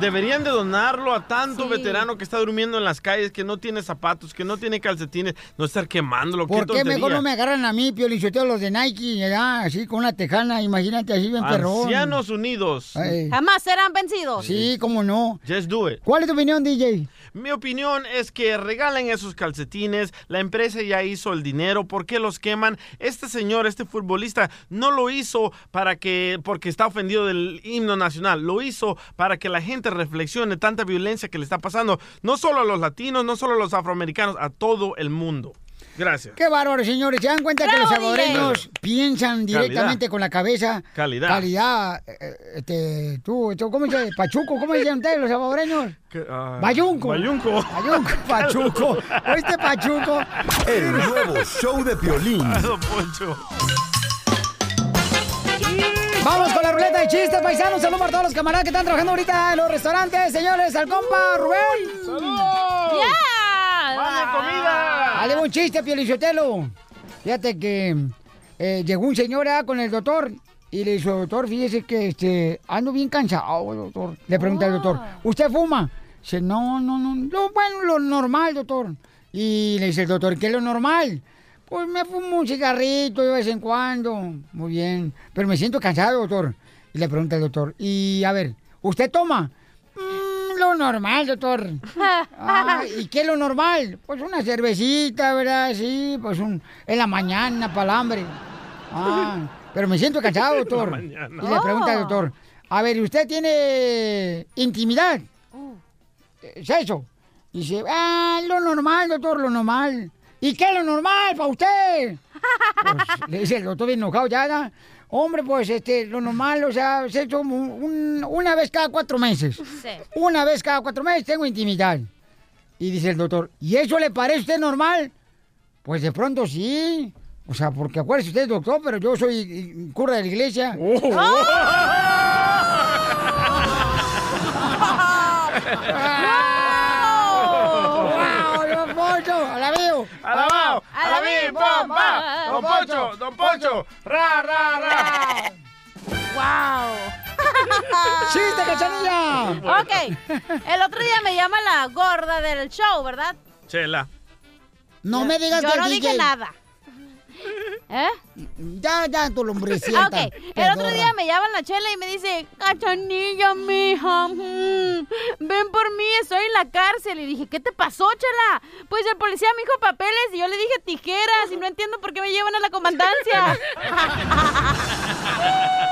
Deberían de donarlo a tanto veterano que está durmiendo en las calles, que no tiene zapatos, que no tiene calcetines, no estar quemándolo.
¿Por qué
tontería.
mejor no me agarran a mí, Pio Lichotelo, los de Nike, ya, así con una tejana, imagínate, así bien perrón?
Ancianos Unidos.
Ay.
Jamás serán vencidos.
Sí, cómo no.
Just do it.
¿Cuál es tu opinión, DJ?
Mi opinión es que regalen esos calcetines, la empresa ya hizo el dinero, ¿por qué los queman? Este señor, este futbolista, no lo hizo para que, porque está ofendido del himno nacional, lo hizo para que la gente reflexione tanta violencia que le está pasando, no solo a los latinos, no solo a los afroamericanos, a todo el mundo. Gracias.
Qué bárbaro, señores. ¿Se dan cuenta que los salvadoreños
DJ.
piensan directamente
Calidad.
con la cabeza?
Calidad.
Calidad. eh, Este, tú, tú, ¿cómo llama? Pachuco, ¿cómo dicen ustedes los salvadoreños?
Ah,
Bayunco.
Bayunco.
Bayunco, Pachuco. ¿Oíste, Pachuco?
El nuevo show de Piolín.
Vamos con la ruleta de chistes, paisanos. Saludos para todos los camaradas que están trabajando ahorita en los restaurantes. Señores, al compa Rubén. ¡Saludos!
¡Ya!
Dale un chiste, Piolichotelo. Fíjate que eh, llegó un señor ah, con el doctor y le dijo, doctor, fíjese que este, ando bien cansado, doctor. Le pregunta al doctor, ¿usted fuma? Dice, no, no, no, lo, bueno, lo normal, doctor. Y le dice el doctor, ¿qué es lo normal? Pues me fumo un cigarrito de vez en cuando. Muy bien, pero me siento cansado, doctor. Y le pregunta el doctor, y a ver, ¿usted toma? "Mm, lo normal, doctor. Ah, ¿Y qué es lo normal? Pues una cervecita, ¿verdad? Sí, pues un, en la mañana para el hambre. Ah, pero me siento cansado, doctor. Y le pregunta al
Oh.
doctor, a ver, ¿usted tiene intimidad? ¿Sexo? Dice, ah, lo normal, doctor, lo normal. ¿Y qué es lo normal para usted? Pues, le dice el doctor bien enojado, ya, ya. Hombre, pues este, lo normal, o sea, un- un- una vez cada cuatro meses. Una vez cada cuatro meses tengo intimidad. Y dice el doctor, ¿y eso le parece a usted normal? Pues de pronto sí. O sea, porque acuérdese usted, doctor, pero yo soy eh, cura de la iglesia. ¡Wow, don Poncho! ¡Alabío!
¡Alabao! ¡Alabí, bomba! ¡Don Poncho! ¡Don Poncho! ¡Ra, ra, ra!
¡Wow!
¡Chiste, cachanilla!
Ok. El otro día me llama la gorda del show, ¿verdad?
Chela.
No me digas
Yo
que
no
el
dije
DJ
nada. ¿Eh?
Ya, ya, tu lombricienta.
Ok, el otro día me llama la chela y me dice, cachanilla, mija, mm, ven por mí, estoy en la cárcel. Y dije, ¿qué te pasó, chela? Pues el policía me dijo papeles y yo le dije tijeras y no entiendo por qué me llevan a la comandancia.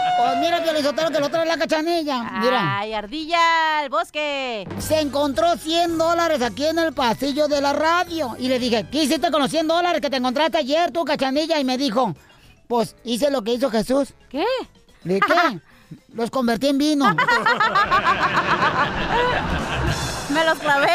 Pues mira, Piolizotero, que lo trae la cachanilla. Mira.
Ay, ardilla, al bosque.
Se encontró 100 dólares aquí en el pasillo de la radio. Y le dije, ¿qué hiciste con los 100 dólares que te encontraste ayer, tú, cachanilla? Y me dijo, pues hice lo que hizo Jesús.
¿Qué?
¿De qué? los convertí en vino.
Me los clavé.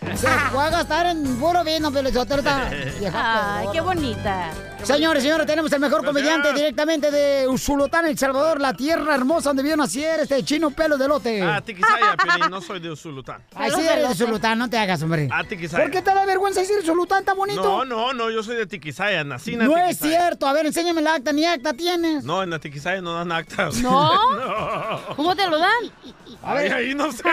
Se fue a gastar en puro vino, esta vieja
Ay, qué bonita.
Señores, señores, tenemos el mejor comediante directamente de Usulután, El Salvador, la tierra hermosa donde vio nacer este chino pelo de lote.
Ah, Tiquisaya, Piolín, no soy de Usulután.
Ay, sí, eres de Usulután, no te hagas, hombre.
Ah, Tiquisaya.
¿Por qué te da vergüenza decir Usulután tan bonito?
No, no, no, yo soy de Tiquisaya, nací en
No es cierto. A ver, enséñame la acta. Ni acta tienes.
No, en la Tiquisaya no dan actas.
¿No?
no.
¿Cómo te lo dan?
A ver.
ahí no sé.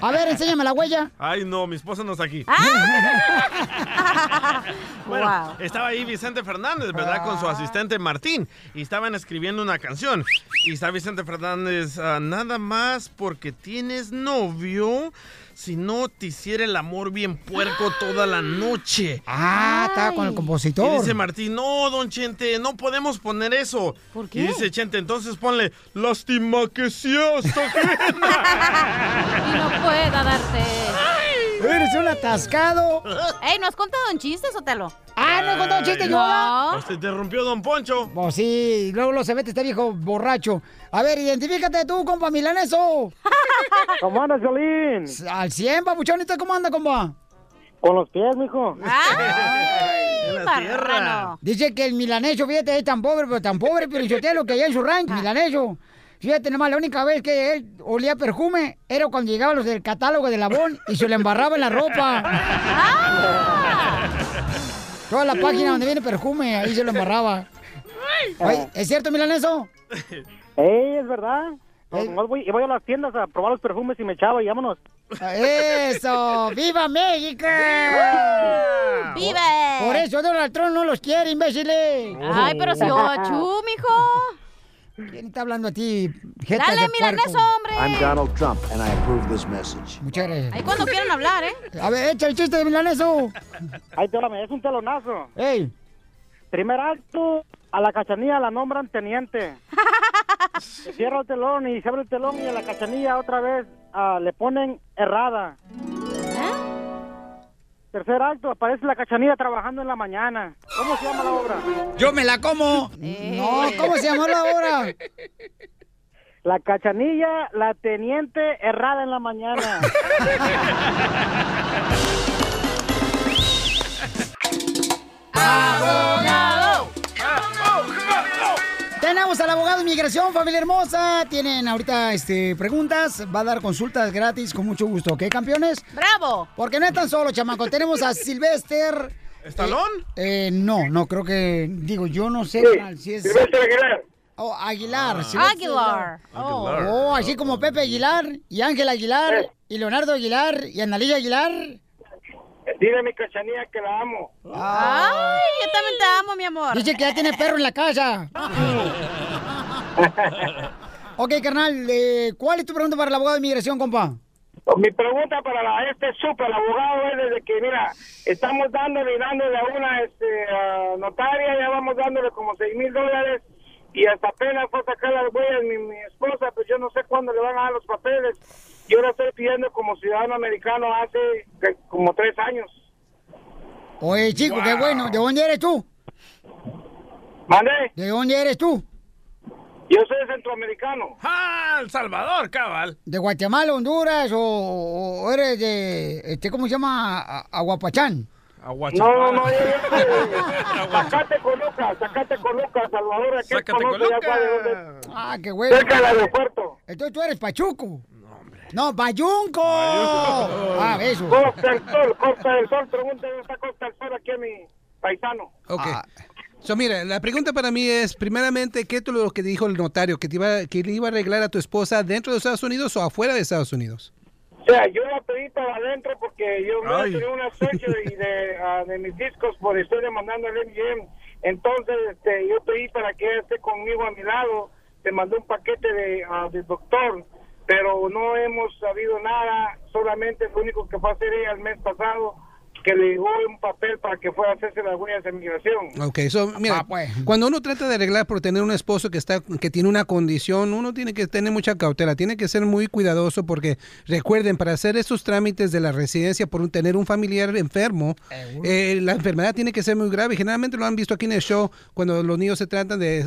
A ver, enséñame la huella.
Ay, no, mi esposa no está aquí.
Ah.
Bueno,
Wow.
estaba ahí Vicente Fernández, ¿verdad? Con su asistente Martín. Y estaban escribiendo una canción. Y está Vicente Fernández, ah, nada más porque tienes novio. Si no te hiciera el amor bien puerco toda la noche.
Ah, estaba con el compositor.
Y dice Martín, no, don Chente, no podemos poner eso. ¿Por
qué?
Y dice Chente, entonces ponle, lástima que sí hasta
Y no pueda darte.
Eres un atascado.
Ey, ¿no has contado un chiste, Sotelo?
Ah, no he contado chiste yo.
No.
Pues te interrumpió Don Poncho.
Pues sí, luego lo se mete este viejo borracho. A ver, identifícate tú, compa milaneso.
¿Cómo andas, Violín?
Al 100, papuchón. ¿Y usted cómo anda, compa?
Con los pies, mijo.
En
la tierra.
Dice que el milaneso, fíjate, es tan pobre, pero tan pobre, pero lo que hay en su rancho, milaneso. Fíjate nomás, la única vez que él olía perfume era cuando llegaban los del catálogo de Labón y se le embarraba en la ropa. Toda la página donde viene perfume, ahí se lo embarraba. Oye, ¿Es cierto, milaneso?
Ey, es verdad. Nomás voy, voy a las tiendas a probar los perfumes y me echaba y vámonos.
¡Eso! ¡Viva México!
¡Viva!
Por eso Donald Trump no los quiere, imbéciles.
Ay, pero si Ochú, mijo.
¿Quién está hablando a ti? jeta
Dale, milaneso, hombre.
I'm Donald Trump, and I approve this message.
Muchas gracias.
Ahí cuando quieran hablar, ¿eh?
A ver, echa el chiste de milaneso.
Ahí te es un telonazo.
¡Ey!
Primer acto, a la cachanilla la nombran teniente. Se cierra el telón y se abre el telón y a la cachanilla otra vez ah, le ponen errada. Tercer acto, aparece la cachanilla trabajando en la mañana. ¿Cómo se llama la obra?
¡Yo me la como! No, ¿cómo se llamó la hora?
La cachanilla, la teniente errada en la mañana.
Inmigración, familia hermosa. Tienen ahorita este, preguntas. Va a dar consultas gratis con mucho gusto. ¿Ok, campeones?
¡Bravo!
Porque no es tan solo, chamaco. Tenemos a Silvester.
¿Estalón?
Eh, eh, no, no, creo que. Digo, yo no sé si es.
Silvestre Aguilar.
Oh, Aguilar.
Ah.
Silvestre
Aguilar.
Oh.
Aguilar.
Oh, así como Pepe Aguilar, y Ángel Aguilar, y Leonardo Aguilar, y Analilla Aguilar.
Dile a mi cachanilla que la amo.
Ay, yo también te amo, mi amor.
Dice que ya tiene perro en la casa. ok, carnal, eh, ¿cuál es tu pregunta para el abogado de inmigración, compa?
Mi pregunta para la, este super abogado es desde que, mira, estamos dándole y dándole a una este, notaria, ya vamos dándole como seis mil dólares y hasta apenas fue a sacar las huellas mi, mi esposa, pues yo no sé cuándo le van a dar los papeles. Yo la estoy pidiendo como ciudadano americano hace que- como tres años.
Oye, chico, qué bueno. ¿De dónde eres tú?
¿Mande?
¿De dónde eres tú?
Yo soy centroamericano.
¡Ah! El Salvador, cabal.
¿De Guatemala, Honduras o, o eres de, este, ¿cómo se llama? A- Aguapachán.
No, no, yo soy de Sacate Coluca, Sacate Coluca, Salvador, aquí
Sácate
conoce, ya sabe dónde es.
Ah, qué bueno.
Cerca del aeropuerto.
Entonces tú eres Pachuco. No, Bayunco. Ah, eso.
Costa del Sol, Costa del Sol, pregúntale dónde está Costa del Sol aquí a mi paisano.
Ok. So, mira, la pregunta para mí es, primeramente, ¿qué es lo que dijo el notario? ¿Que, te iba, ¿Que le iba a arreglar a tu esposa dentro de Estados Unidos o afuera de Estados Unidos?
O sea, yo la pedí para adentro porque yo me tenía una surgery de, ah, de mis discos por estoy demandando al MGM. Entonces, este, yo pedí para que ella esté conmigo a mi lado. Te mandó un paquete de, ah, del doctor, pero no hemos sabido nada. Solamente lo único que fue a hacer ella el mes pasado, que le llegó un papel para que fuera a hacerse las huellas de migración.
Ok, so, mira, cuando uno trata de arreglar por tener un esposo que está que tiene una condición, uno tiene que tener mucha cautela, tiene que ser muy cuidadoso porque recuerden, para hacer esos trámites de la residencia por un- tener un familiar enfermo, eh, la enfermedad tiene que ser muy grave. Generalmente lo han visto aquí en el show cuando los niños se tratan de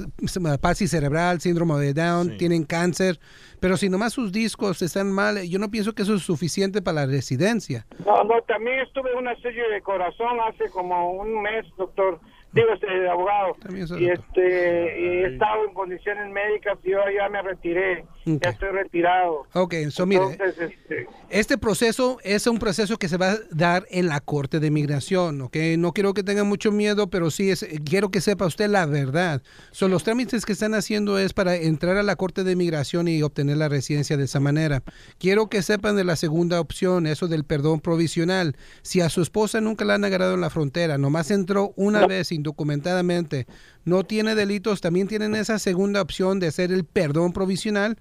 palsy cerebral, síndrome de Down, tienen cáncer, pero si nomás sus discos están mal, yo no pienso que eso es suficiente para la residencia.
No, no, también estuve en una serie de corazón hace como un mes, doctor. Digo, este, abogado. Y este, y he estado en condiciones médicas y yo ya me retiré. Ya estoy retirado.
Ok, so mire,
Entonces, este,
Este proceso es un proceso que se va a dar en la Corte de Migración, ¿ok? No quiero que tenga mucho miedo, pero sí es, quiero que sepa usted la verdad. Son los trámites que están haciendo es para entrar a la Corte de Migración y obtener la residencia de esa manera. Quiero que sepan de la segunda opción, eso del perdón provisional. Si a su esposa nunca la han agarrado en la frontera, nomás entró una vez indocumentadamente, no tiene delitos, también tienen esa segunda opción de hacer el perdón provisional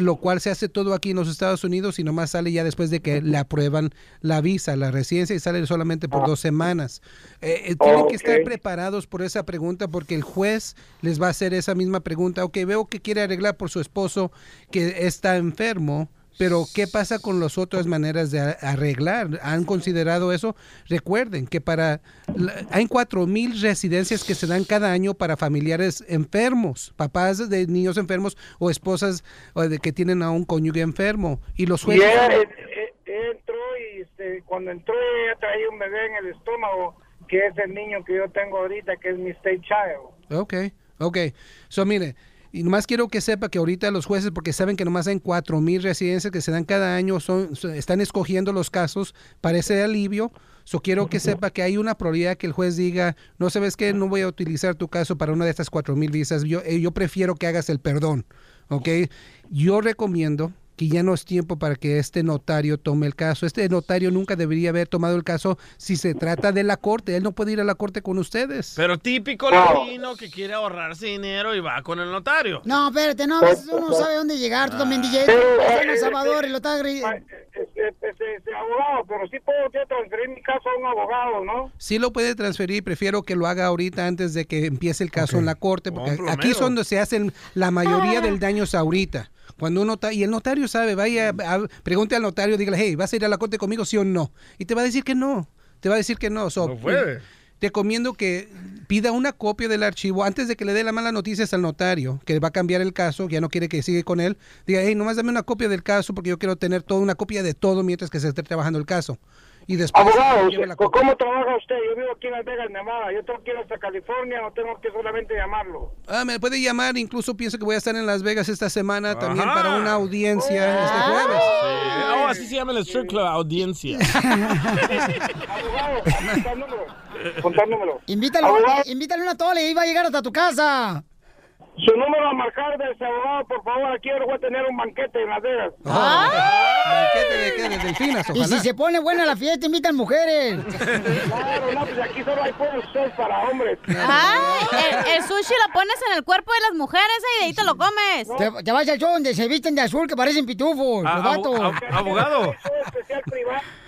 lo cual se hace todo aquí en los Estados Unidos y nomás sale ya después de que le aprueban la visa, la residencia y sale solamente por dos semanas. Eh, eh, tienen que estar preparados por esa pregunta porque el juez les va a hacer esa misma pregunta. Ok, veo que quiere arreglar por su esposo que está enfermo. Pero, ¿qué pasa con las otras maneras de arreglar? ¿Han considerado eso? Recuerden que para hay cuatro mil residencias que se dan cada año para familiares enfermos, papás de niños enfermos o esposas que tienen a un cónyuge enfermo. Y los jueces...
ella eh, eh, entró y este, cuando entró ella traía un bebé en el estómago, que es el niño que yo tengo ahorita, que es mi state child.
Ok, ok. So, mire, y nomás quiero que sepa que ahorita los jueces, porque saben que nomás hay cuatro mil residencias que se dan cada año, son, están escogiendo los casos para ese alivio. So, quiero que sepa que hay una probabilidad que el juez diga, no sabes qué, no voy a utilizar tu caso para una de estas cuatro mil visas. Yo, eh, yo prefiero que hagas el perdón. Ok. Yo recomiendo que ya no es tiempo para que este notario tome el caso. Este notario nunca debería haber tomado el caso si se trata de la corte. Él no puede ir a la corte con ustedes.
Pero típico latino que quiere ahorrarse dinero y va con el notario.
No, espérate, no, a veces uno no sabe dónde llegar. Tú también, DJ.
Pero,
Estás en El
eh,
Salvador y lo estás gri-
Este, este, este, abogado, pero sí puedo yo transferir mi caso a un abogado, ¿no?
Sí lo puede transferir, prefiero que lo haga ahorita antes de que empiece el caso en la corte, porque aquí es donde se hacen la mayoría del daño ahorita. Cuando uno está, y el notario sabe, vaya, a- pregunte al notario, dígale, hey, ¿vas a ir a la corte conmigo, sí o no? Y te va a decir que no, te va a decir que no. So,
No puede.
Te recomiendo que pida una copia del archivo antes de que le dé las malas noticias al notario, que va a cambiar el caso, ya no quiere que siga con él. Diga, hey, nomás dame una copia del caso porque yo quiero tener toda una copia de todo mientras que se esté trabajando el caso. Y después...
Abogado,
la
¿cómo trabaja usted? Yo vivo aquí en Las Vegas, Nevada. Yo tengo que ir hasta California o tengo que solamente llamarlo.
Ah, me puede llamar, incluso pienso que voy a estar en Las Vegas esta semana también
Ajá.
para una audiencia este
Ah.
jueves.
Sí. Oh, así se llama el strip club, audiencia.
Abogado, contándolo. Contándolo.
Invítalo,
Abogado.
invítale una tole y va a llegar hasta tu casa.
Su número a marcar de ese abogado, por favor. Aquí ahora voy a tener un banquete en Las Vegas.
¿Banquete de qué? ¿De delfinas?
Y si
Ojalá.
se pone buena la fiesta, invitan mujeres.
Claro, no, pues aquí solo hay ustedes para hombres.
Ay, el, el sushi lo pones en el cuerpo de las mujeres eh, y de ahí te lo comes.
Te, te vas al show donde se visten de azul que parecen pitufos,
Ah,
los
ab- abogado.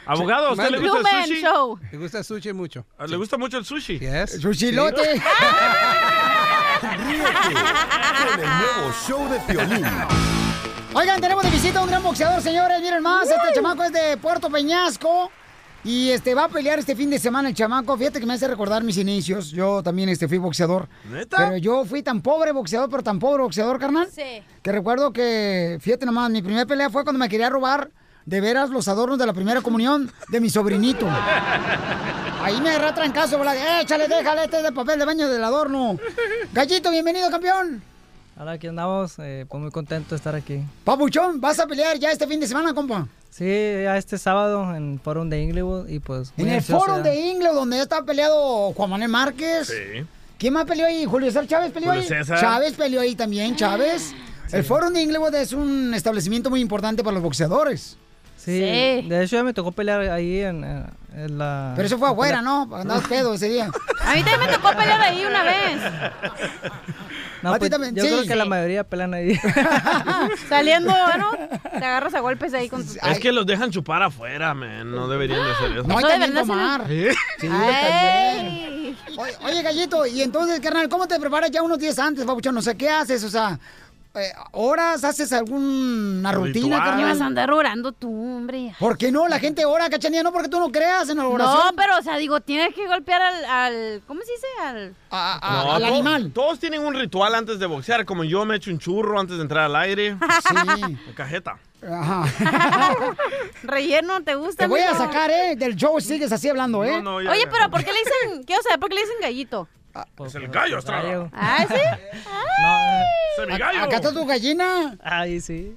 Abogado, ¿a usted le gusta el sushi?
Me gusta el sushi mucho.
¿Le gusta mucho el sushi?
Yes.
Sushilote.
Con el nuevo show de Piolín.
Oigan, tenemos de visita a un gran boxeador, señores. Miren más, este chamaco es de Puerto Peñasco. Y este va a pelear este fin de semana el chamaco. Fíjate que me hace recordar mis inicios. Yo también este, fui boxeador.
¿Neta?
Pero yo fui tan pobre boxeador, pero tan pobre boxeador, carnal.
Sí.
Que recuerdo que, fíjate nomás, mi primera pelea fue cuando me quería robar de veras los adornos de la primera comunión de mi sobrinito. Ahí me agarré a trancazo, ¿verdad? Échale, déjale, este es de papel de baño del adorno. Gallito, bienvenido, campeón.
Ahora aquí andamos, eh, pues muy contento de estar aquí.
Papuchón, ¿vas a pelear ya este fin de semana, compa?
Sí, ya este sábado en el Forum de Inglewood y pues...
En el
ya.
de Inglewood, donde ya está peleado Juan Manuel Márquez.
Sí.
¿Quién más peleó ahí? ¿Julio César Chávez peleó
Julio
ahí?
César.
Chávez peleó ahí también, Chávez. El foro de Inglewood es un establecimiento muy importante para los boxeadores.
Sí, de hecho ya me tocó pelear ahí en, en la...
Pero eso fue afuera, ¿no? Andabas pedo ese día.
A mí también me tocó pelear ahí una vez.
No,
A ti
pues,
también,
yo
sí.
creo que la mayoría pelean ahí.
Saliendo, bueno, te agarras a golpes ahí con tus...
Es que los dejan chupar afuera, man. No deberían de hacer eso.
No, también
deberían
tomar.
¿Sí?
Sí. Oye, oye, Gallito, y entonces, carnal, ¿cómo te preparas ya unos días antes, papuchón? O sea, ¿qué haces? O sea, eh, ¿horas? ¿Haces alguna rutina,
¿Qué vas a andar orando tú, hombre?
¿Por qué no? La gente ora, cachanilla, no porque tú no creas en la oración.
No, pero, o sea, digo, tienes que golpear al... al ¿Cómo se dice? Al...
No, todos- Todos tienen un ritual antes de boxear, como yo me echo un churro antes de entrar al aire.
Sí.
De cajeta.
Ajá.
Relleno, ¿te gusta?
Te voy a sacar, ¿eh? Del show sigues así hablando, ¿eh?
Oye, pero ¿por qué le dicen... Quiero saber, ¿por qué le dicen gallito?
Es el gallo, Estrada.
¿Ah, sí?
¡Es mi gallo!
Acá está tu gallina.
Ahí sí.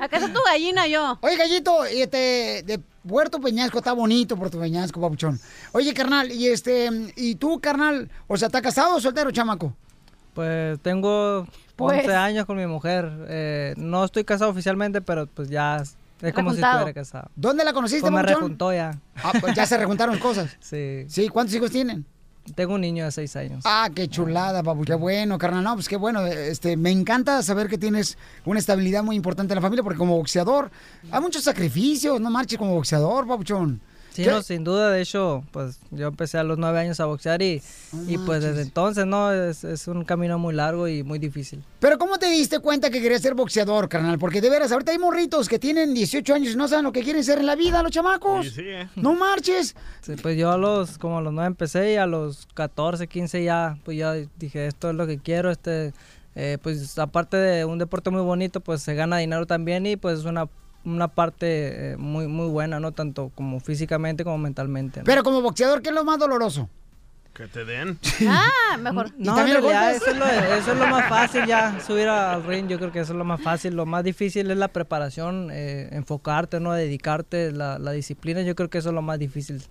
Acá está tu gallina yo.
Oye, gallito, y este, de Puerto Peñasco, está bonito Puerto Peñasco, papuchón. Oye, carnal, y este, y tú, carnal, o sea, ¿estás casado o soltero, chamaco?
Pues tengo
Pues.
11 años con mi mujer. Eh, no estoy casado oficialmente, pero pues ya es como si estuviera casado.
¿Dónde la conociste,
Pues me
papuchón?
rejuntó ya.
Ah, pues ya se rejuntaron cosas.
Sí.
Sí, ¿cuántos hijos tienen?
Tengo un niño de 6 años.
Ah, qué chulada, papu. Qué bueno, carnal. No, pues qué bueno. Este, me encanta saber que tienes una estabilidad muy importante en la familia, porque como boxeador, hay muchos sacrificios. No marches como boxeador, papuchón.
Sí,
¿Qué?
no, sin duda, de hecho, pues yo empecé a los nueve años a boxear y, y pues desde entonces, ¿no? Es, es un camino muy largo y muy difícil.
Pero ¿cómo te diste cuenta que querías ser boxeador, carnal? Porque de veras, ahorita hay morritos que tienen 18 años y no saben lo que quieren ser en la vida, los chamacos.
¿eh?
No marches.
Sí, pues yo a los, como a los nueve empecé y a los 14, 15 ya, pues ya dije, esto es lo que quiero, este, eh, pues aparte de un deporte muy bonito, pues se gana dinero también y pues es una, una parte eh, muy, muy buena, ¿no? Tanto como físicamente como mentalmente. ¿no?
Pero como boxeador, ¿qué es lo más doloroso?
Que te den.
Ah, mejor.
No, en realidad eso es, lo, eso es lo más fácil ya, subir al ring, yo creo que eso es lo más fácil. Lo más difícil es la preparación, eh, enfocarte, ¿no? Dedicarte, la, la disciplina, yo creo que eso es lo más difícil.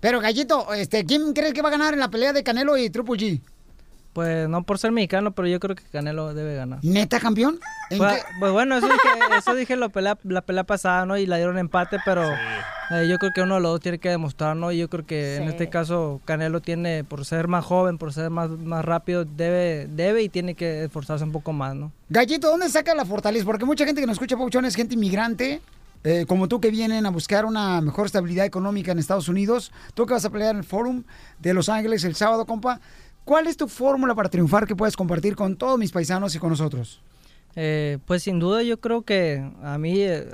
Pero, Gallito, este, ¿quién crees que va a ganar en la pelea de Canelo y Triple G?
Pues no por ser mexicano, pero yo creo que Canelo debe ganar.
¿Neta campeón? ¿En
Pues,
qué?
pues bueno, eso dije, eso dije la, pelea, la pelea pasada, ¿no? Y la dieron empate, pero eh, yo creo que uno de los dos tiene que demostrar, ¿no? Y yo creo que en este caso Canelo tiene, por ser más joven, por ser más, más rápido, debe, debe y tiene que esforzarse un poco más, ¿no?
Gallito, ¿dónde saca la fortaleza? Porque mucha gente que nos escucha, Pauchón, es gente inmigrante, eh, como tú que vienen a buscar una mejor estabilidad económica en Estados Unidos. Tú que vas a pelear en el Forum de Los Ángeles el sábado, compa. ¿Cuál es tu fórmula para triunfar que puedes compartir con todos mis paisanos y con nosotros?
Eh, pues sin duda yo creo que a mí eh,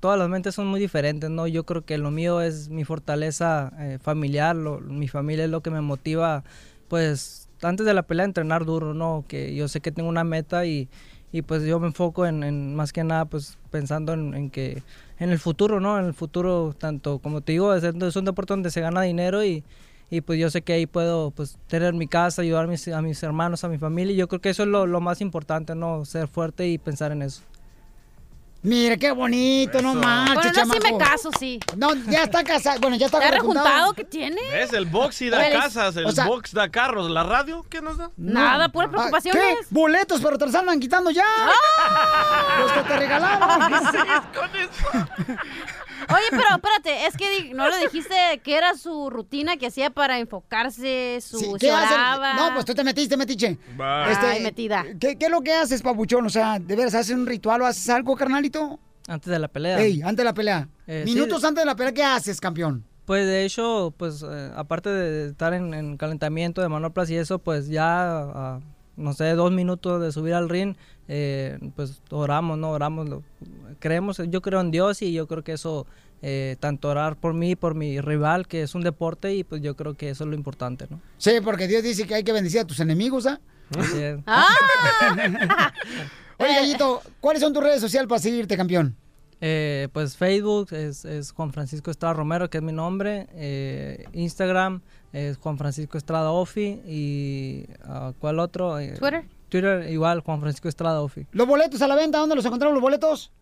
todas las mentes son muy diferentes, ¿no? Yo creo que lo mío es mi fortaleza eh, familiar, lo- mi familia es lo que me motiva, pues antes de la pelea entrenar duro, ¿no? Que yo sé que tengo una meta y, y pues yo me enfoco en, en más que nada pues pensando en, en que en el futuro, ¿no? En el futuro tanto como te digo, es, es un deporte donde se gana dinero y, y pues yo sé que ahí puedo pues tener mi casa, ayudar a mis, a mis hermanos, a mi familia y yo creo que eso es lo, lo más importante, ¿no? Ser fuerte y pensar en eso.
Mira, qué bonito, no marches,
Bueno, no, sí
chamaco.
me caso, sí.
No, ya está casado. Bueno, ya está
¿Está
rejuntado.
rejuntado que tiene?
¿Ves? El box y da
Oye,
casas, el
o sea-
box da carros. ¿La radio qué nos da?
Nada, puras
Ah,
preocupaciones.
¿Qué? Boletos, pero te los andan quitando ya. Los que te regalaron.
Oye, pero espérate, es que no le dijiste que era su rutina que hacía para enfocarse, su
Sí, ¿Qué haces?
oraba.
No, pues tú te metiste, metiche. Este,
Ay, metida.
¿qué, ¿Qué es lo que haces, papuchón? O sea, ¿de veras haces un ritual o haces algo, carnalito?
Antes de la pelea.
Ey, antes de la pelea.
Eh, sí.
Minutos antes de la pelea, ¿qué haces, campeón?
Pues de hecho, pues eh, aparte de estar en, en calentamiento de manoplas y eso, pues ya, a, no sé, dos minutos de subir al ring, eh, pues oramos, ¿no? Oramos, lo- creemos, yo creo en Dios y yo creo que eso eh, tanto orar por mí, por mi rival, que es un deporte, y pues yo creo que eso es lo importante, ¿no?
Sí, porque Dios dice que hay que bendecir a tus enemigos, ¿ah?
Es.
Oye, Gallito, ¿cuáles son tus redes sociales para seguirte, campeón?
Eh, pues Facebook es, es Juan Francisco Estrada Romero, que es mi nombre. Eh, Instagram es Juan Francisco Estrada Ofi. ¿Y ah, cuál otro? Eh,
Twitter.
Twitter igual, Juan Francisco Estrada Ofi.
¿Los boletos a la venta? ¿Dónde los encontramos los boletos?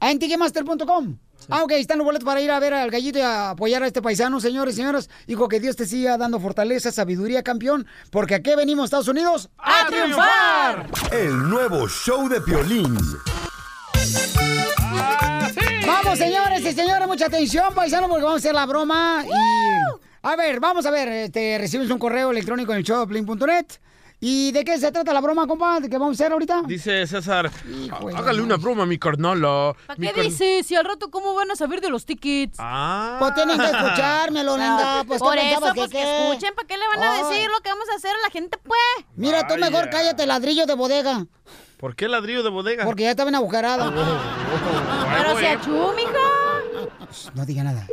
Ah, en Ticketmaster.com. Ah, ok, están los boletos para ir a ver al gallito y a apoyar a este paisano, señores y señoras. Hijo, que Dios te siga dando fortaleza, sabiduría, campeón, porque aquí venimos, Estados Unidos, a triunfar.
El nuevo show de Piolín.
Vamos, señores y señoras, mucha atención, paisano, porque vamos a hacer la broma. Y, a ver, vamos a ver, este, recibimos un correo electrónico en el showdeplin.net. ¿Y de qué se trata la broma, compa, de que vamos a hacer ahorita?
Dice César, hágale una broma a mi carnala.
¿Para
Mi
qué
car-
dice? Si al rato, ¿cómo van a saber de los tickets?
Ah.
Pues tienen que escuchármelo, nena. Pues, ¿qué
Por eso,
que
pues que
qué?
escuchen, ¿para qué le van a
Ay.
decir lo que vamos a hacer a la gente, pues?
Mira, tú mejor cállate, ladrillo de bodega.
¿Por qué ladrillo de bodega?
Porque ya estaba en agujerada.
Pero si achú, mija.
No diga nada.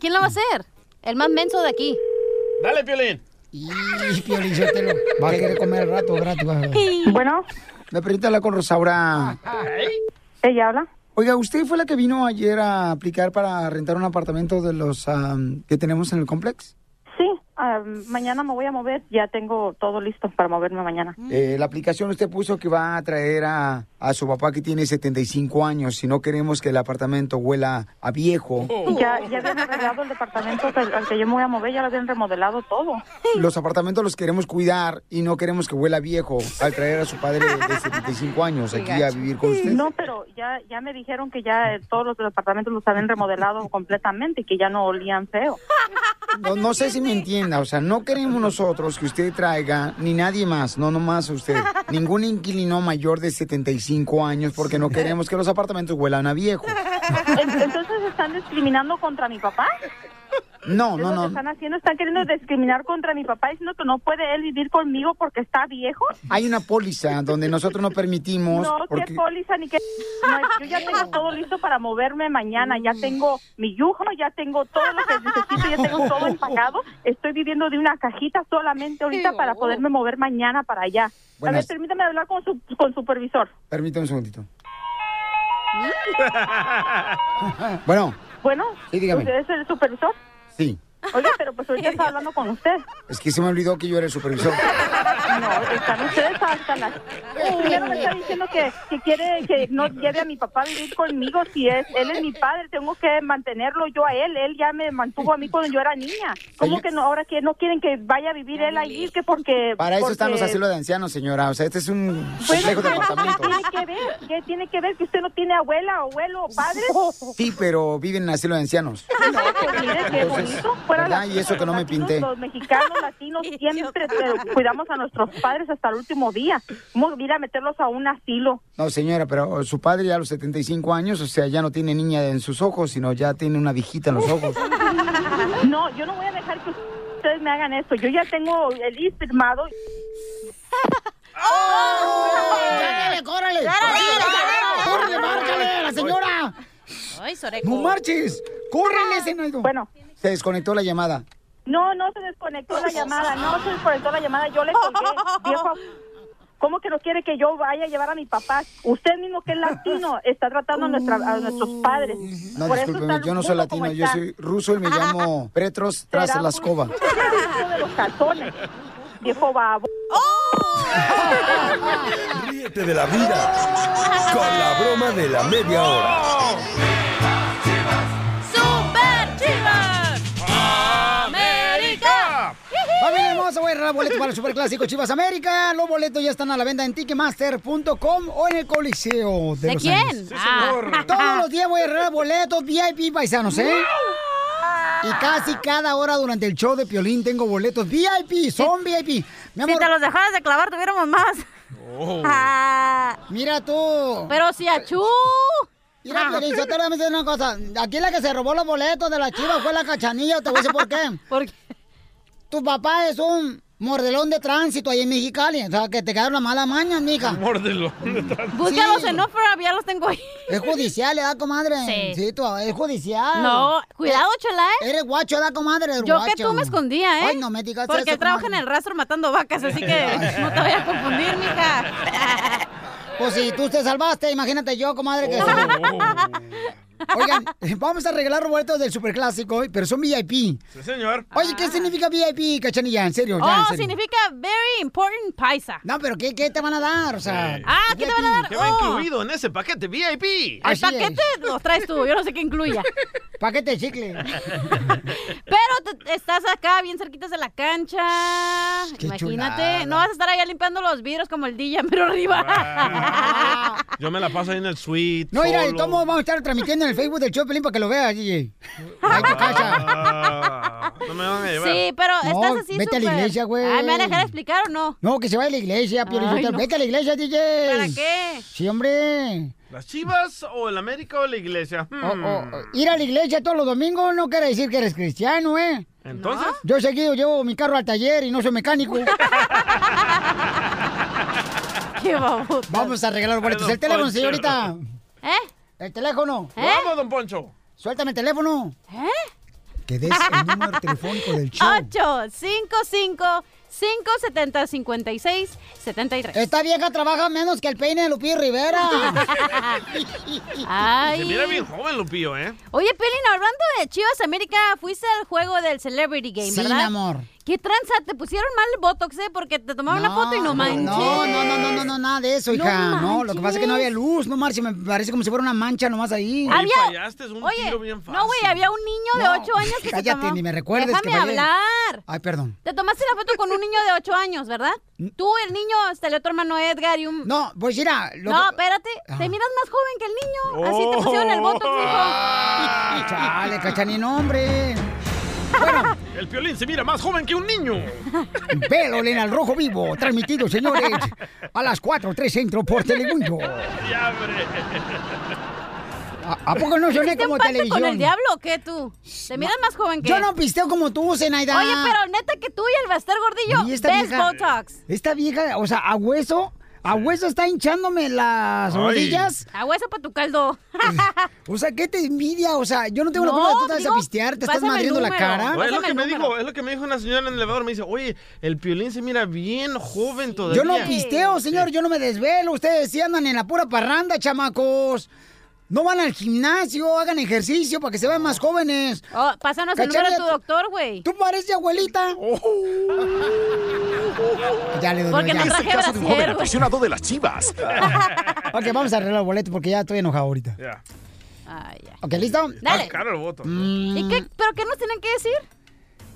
¿Quién lo va a hacer? El más menso de aquí.
Dale, Piolín.
Y Piolín, va a querer comer al rato gratis.
Bueno,
¿Me permite hablar con Rosaura?
ella habla.
Oiga, ¿usted fue la que vino ayer a aplicar para rentar un apartamento de los am, que tenemos en el complex?
Ah, mañana me voy a mover. Ya tengo todo listo para moverme mañana.
Eh, la aplicación usted puso que va a traer a, a su papá que tiene 75 años si no queremos que el apartamento huela a viejo.
Ya, ya habían arreglado el departamento al, al que yo me voy a mover, ya lo habían remodelado todo.
Los apartamentos los queremos cuidar y no queremos que huela a viejo al traer a su padre de 75 años aquí a vivir con usted.
No, pero ya, ya me dijeron que ya eh, todos los departamentos los habían remodelado completamente y que ya no olían feo.
No, no sé si me entienda, o sea, no queremos nosotros que usted traiga, ni nadie más, no nomás usted, ningún inquilino mayor de 75 años porque no queremos que los apartamentos huelan a viejo.
En- Entonces están discriminando contra mi papá.
No,
¿Es
no,
lo que
no.
están haciendo? ¿Están queriendo discriminar contra mi papá diciendo que no puede él vivir conmigo porque está viejo?
Hay una póliza donde nosotros no permitimos...
No,
porque-
qué póliza ni qué. No, yo ya tengo todo listo para moverme mañana. Ya tengo mi yujo, ya tengo todo lo que necesito, ya tengo todo empacado. Estoy viviendo de una cajita solamente ahorita para poderme mover mañana para allá. A ver,
Buenas.
permítame hablar con su con supervisor.
Permítame un segundito. Bueno,
Bueno,
Sí, dígame.
¿usted es el supervisor?
Sí.
Oye, pero pues ahorita está hablando con usted.
Es que se me olvidó que yo era el supervisor.
No, están ustedes hasta las... Primero me está diciendo que, que quiere que no lleve a mi papá a vivir conmigo si es él es mi padre, tengo que mantenerlo yo a él, él ya me mantuvo a mí cuando yo era niña. ¿Cómo que no ahora que no quieren que vaya a vivir él ahí que porque
Para eso están los
porque-
asilos de ancianos, señora. O sea, este es un
Bueno,
complejo de
¿qué tiene que ver? ¿Qué tiene que ver que usted no tiene abuela, abuelo, padre?
Sí, pero viven en asilo de ancianos.
No, pues mire qué bonito. Fuera
¿verdad?
las-
Y eso que no me
latinos,
pinté.
Los mexicanos, latinos, siempre eh, cuidamos a nuestros padres hasta el último día. ¿Cómo ir a meterlos a un asilo?
No, señora, pero su padre ya a los 75 años, o sea, ya no tiene niña en sus ojos, sino ya tiene una viejita en los ojos.
No, yo no voy a dejar que ustedes me hagan esto. Yo ya tengo el list firmado.
¡Córrele, córrele! ¡Córrele, márcale a la señora!
Ay.
¡No marches! ¡Córrele, Zenaido!
Bueno.
Se desconectó la llamada.
No, no se desconectó la llamada, no se desconectó la llamada, yo le colgué, viejo. ¿Cómo que no quiere que yo vaya a llevar a mi papá? Usted mismo que es latino está tratando a, nuestra, a nuestros padres.
No,
Por eso
discúlpeme,
está
yo no soy latino, yo
está.
soy ruso y me llamo Petros tras la escoba.
De los calzones, viejo babo.
Ríete de la vida con la broma de la media hora.
Voy a regalar boletos para el superclásico Chivas América. Los boletos ya están a la venta en Ticketmaster.com o en el Coliseo de,
¿De
Los
quién?
Ángeles.
Sí, señor.
Ah. Todos los días voy a regalar boletos VIP paisanos, ¿eh? Y casi cada hora durante el show de Piolín tengo boletos VIP, son VIP. Mi
Si te los dejaras de clavar, tuviéramos más. Ah.
Mira tú.
Pero si achú.
Mira, Piolín, yo te voy a decir una cosa. Aquí la que se robó los boletos de la chiva fue la cachanilla. Te voy a decir por qué.
¿Por qué?
Tu papá es un mordelón de tránsito ahí en Mexicali. O sea, que te quedaron las malas mañas, mija.
Mordelón de tránsito.
Búscalos en Ofra, ya los tengo ahí.
Es judicial, ¿verdad, comadre?
Sí.
tú, es judicial.
No, cuidado, chala, ¿eh?
Eres guacho, ¿verdad, comadre? Eres
Yo que
guacho.
tú me escondía, ¿eh?
Ay, no me digas
Porque
eso,
trabaja en el rastro matando vacas, así que no te vayas a confundir, mija.
Pues si tú te salvaste, imagínate yo, comadre, que... Oigan, vamos a regalar boletos del superclásico, pero son VIP.
Sí, señor.
Oye, ¿qué significa VIP, cachanilla? En serio, ya, en
Oh,
serio.
significa very important paisa.
No, pero ¿qué, qué te van a dar? O sea,
Ah, ¿qué te van a dar?
¿Qué va
Oh.
incluido en ese paquete VIP?
El paquete lo traes tú, yo no sé qué incluya.
Paquete de chicle.
Pero te- estás acá bien cerquitas de la cancha.
Qué
Imagínate,
chulada.
no vas a estar allá limpiando los vidrios como el DJ, pero arriba.
Yo me la paso ahí en el suite.
No, mira. ¿cómo vamos a estar transmitiendo en el Facebook del show Pelín para que lo veas, DJ? Ahí tu casa.
Ah, no me van a llevar.
Sí, pero
No,
estás así
vete a la iglesia, güey.
Ay, ¿me van a dejar explicar o no?
No, que se vaya a la iglesia, Piolín
Ay,
Sotelo.
no.
Vete a la iglesia, DJ.
¿Para qué?
Sí, hombre.
¿Las chivas o el América o la iglesia? Hmm.
ir a la iglesia todos los domingos no quiere decir que eres cristiano, ¿eh?
Entonces.
Yo seguido llevo mi carro al taller y no soy mecánico.
Qué babota.
Vamos a regalar boletos. El teléfono, señorita.
¿Eh?
El teléfono.
Vamos, don Poncho.
Suéltame el teléfono.
¿Eh?
Que des el número telefónico del show.
855 570 56 73.
Esta vieja trabaja menos que el peine de Lupillo Rivera.
Ay.
Se mira bien joven, Lupillo, ¿eh?
Oye, Pelín, hablando de Chivas América, fuiste al juego del Celebrity Game,
Sí,
¿verdad?
mi amor.
¿Qué tranza? Te pusieron mal el Botox, ¿eh? Porque te tomaron una foto y no manches.
No, no, no, no, no, no, nada de eso, hija. No, lo que pasa es que no había luz, no marche, me parece como si fuera una mancha nomás ahí.
Había-
fallaste, es un
Oye,
tiro bien fácil.
no, güey, había un niño de
No,
8 años que se
cállate,
tomó-
ni me recuerdes
Déjame
que fallé.
hablar.
Ay, perdón.
Te tomaste la foto con un niño de 8 años, ¿verdad? Tú, el niño, salió tu hermano Edgar y un...
No, pues mira... lo
No, espérate. Te miras más joven que el niño. Así te pusieron el Botox, hijo.
Chale, cachani, no, hombre.
El piolín se mira más joven que un niño.
Velo en al rojo vivo, transmitido, señores, a las 4, 3 centro por Telemundo. ¿A, a poco no soné
¿Hiciste
como televisión?
con el diablo o qué tú? Te miras más joven que
Yo no pisteo como tú, Zenaida.
Oye, pero neta que tú y el Bester Gordillo
Y esta
ves
vieja-
Botox.
Esta vieja, o sea, a hueso, a hueso está hinchándome las
Ay.
rodillas.
A hueso para tu caldo.
O sea, ¿qué te envidia? O sea, yo no tengo la
No,
culpa de que tú te vas a pistear, te estás madriendo la cara.
Oye, es, lo que me
número.
dijo, es lo que me dijo una señora en el elevador. Me dice, oye, el piolín se mira bien joven todavía.
Yo no pisteo, señor, yo no me desvelo. Ustedes sí andan en la pura parranda, chamacos. No van al gimnasio, hagan ejercicio para que se vean más jóvenes.
Oh, pásanos el número de tu doctor, güey.
Tú pareces abuelita. Ya le doy
Porque
ya.
no traje
caso de un joven aficionado de las chivas.
Ok, vamos a arreglar el boleto porque ya estoy enojado ahorita.
Ya.
Ay, ya.
Ok, ¿listo?
Dale.
Más caro el voto.
Mm,
¿Y qué? ¿Pero qué nos tienen que decir?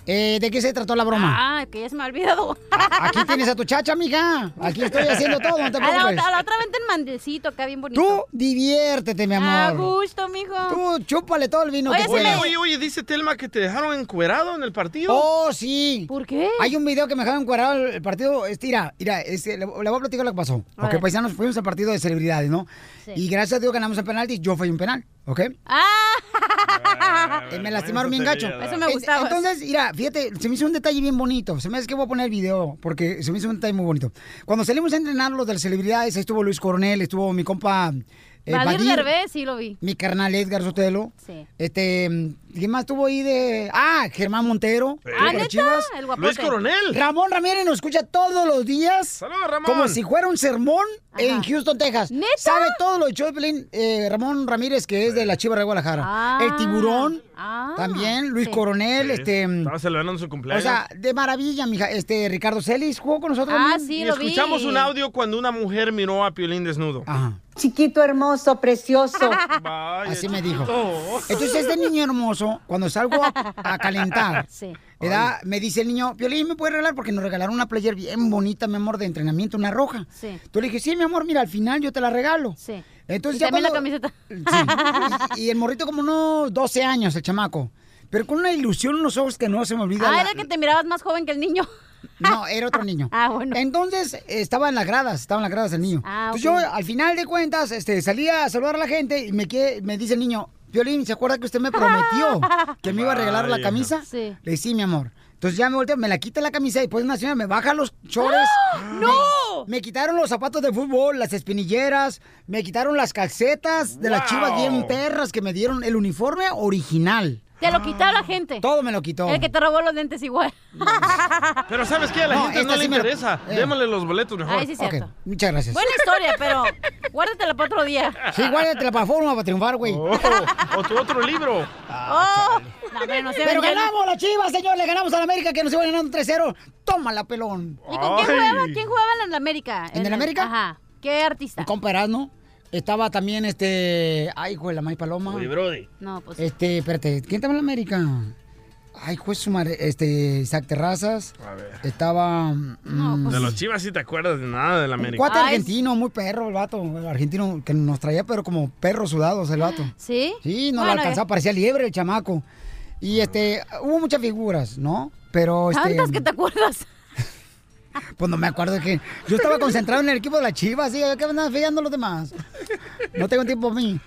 Eh, ¿De qué se trató la broma?
Ah, que ya se me ha olvidado.
Aquí tienes a tu chacha, mija. Aquí estoy haciendo todo, no te
A la,
preocupes.
otra, a la otra vente en mandecito, acá bien bonito.
Tú diviértete, mi
A
amor.
gusto, mijo.
Tú chúpale todo el vino
Oye,
que.
Oye, oye, oye, dice Telma que te dejaron encuerado en el partido.
Oh, sí.
¿Por qué?
Hay un video que me dejaron encuadrado el, el partido. Este, mira, mira, este, le, le voy a platicar lo que pasó.
A
Ok,
ver.
paisanos, fuimos al partido de celebridades, ¿no?
Sí.
Y gracias a Dios ganamos en penaltis. Yo fui un penal, ¿ok?
Ah,
Eh, me lastimaron bien gacho.
Eso me gustaba.
Entonces, mira, fíjate, se me hizo un detalle bien bonito. Se me hace que voy a poner el video porque se me hizo un detalle muy bonito. Cuando salimos a entrenar los de las celebridades, ahí estuvo Luis Coronel, estuvo mi compa eh,
Vadir, Derbez, sí lo vi.
mi carnal Edgar Sotelo.
Sí.
Este, ¿quién más estuvo ahí de...? Ah, Germán Montero.
Ah, ¿neta?
Chivas.
El.
Luis Coronel.
Ramón Ramírez nos escucha todos los días.
Saludos, Ramón.
Como si fuera un sermón en Houston, Texas.
¿Neta?
Sabe todo lo de Pelín, eh, Ramón Ramírez, que es de la Chiva de Guadalajara.
Ah.
El tiburón,
Ah.
también, Luis
Sí.
Coronel,
Sí,
este...
Estaba celebrando su
O
cumpleaños.
sea, de maravilla, mija. Este, Ricardo Celis jugó con nosotros.
Ah,
también.
sí,
y
lo vi.
escuchamos un audio cuando una mujer miró a Piolín desnudo.
Ajá.
Chiquito, hermoso, precioso.
Vaya,
Así me dijo.
chiquito.
Entonces, este niño hermoso, cuando salgo a, a calentar,
Sí.
¿verdad? me dice el niño, Piolín, ¿me puede regalar? Porque nos regalaron una player bien bonita, mi amor, de entrenamiento, una roja.
Sí.
Tú le dije, sí, mi amor, mira, al final yo te la regalo.
Sí.
Entonces,
y
ya
también la camiseta.
Sí. Y, y el morrito como unos 12 años, el chamaco. Pero con una ilusión en unos ojos que no se me olvida.
Ah,
la-
era que te mirabas más joven que el niño.
No, era otro niño.
Ah, bueno.
Entonces, estaba en las gradas, estaba en las gradas el niño.
Ah,
Entonces yo, al final de cuentas, este, salía a saludar a la gente y me, que- me dice el niño, Violín, ¿se acuerda que usted me prometió que me iba a regalar la camisa?
Sí.
Le dije, sí, mi amor. Entonces ya me volteo, me la quita la camisa y después una señora me baja los chores.
¡No!
Me, me quitaron los zapatos de fútbol, las espinilleras, me quitaron las calcetas de las chivas bien perras que me dieron el uniforme original.
Te lo quitaron la gente.
Todo me lo quitó.
El que te robó los lentes igual.
Pero ¿sabes qué? A la
No,
gente
esta
no le
sí me lo-
interesa.
eh.
Démosle los boletos mejor.
Ay, sí, cierto.
Ok, muchas gracias.
Buena historia, pero guárdatela para otro día.
Sí, guárdate la plataforma para triunfar, güey.
o tu otro libro.
Oh, no, hombre, no se
Pero ganamos la chivas, señor. Le ganamos a la América que nos iba ganando 3-0. Tómala, pelón.
¿Y con quién jugaba? ¿Quién jugaba en el América?
¿En el América?
Ajá. ¿Qué artista?
Mi compa Erasmo. Estaba también este. Ay, de la May Paloma.
Oye, Brody.
No, pues.
Este, espérate, ¿quién estaba en la América? Ay, juez su madre, este, Isaac Terrazas.
A ver.
Estaba. mm,
De los chivas sí te acuerdas de nada de la
un
América.
cuate argentino, muy perro el vato. el argentino que nos traía, pero como perros sudados el vato.
¿Sí?
Sí, no
Bueno,
lo alcanzaba, parecía liebre el chamaco. Y este, hubo muchas figuras, ¿no? Pero este.
¿Tantas que te acuerdas?
Pues no me acuerdo de que. Yo estaba concentrado en el equipo de la Chivas, así que me andan fallando los demás. No tengo tiempo para mí.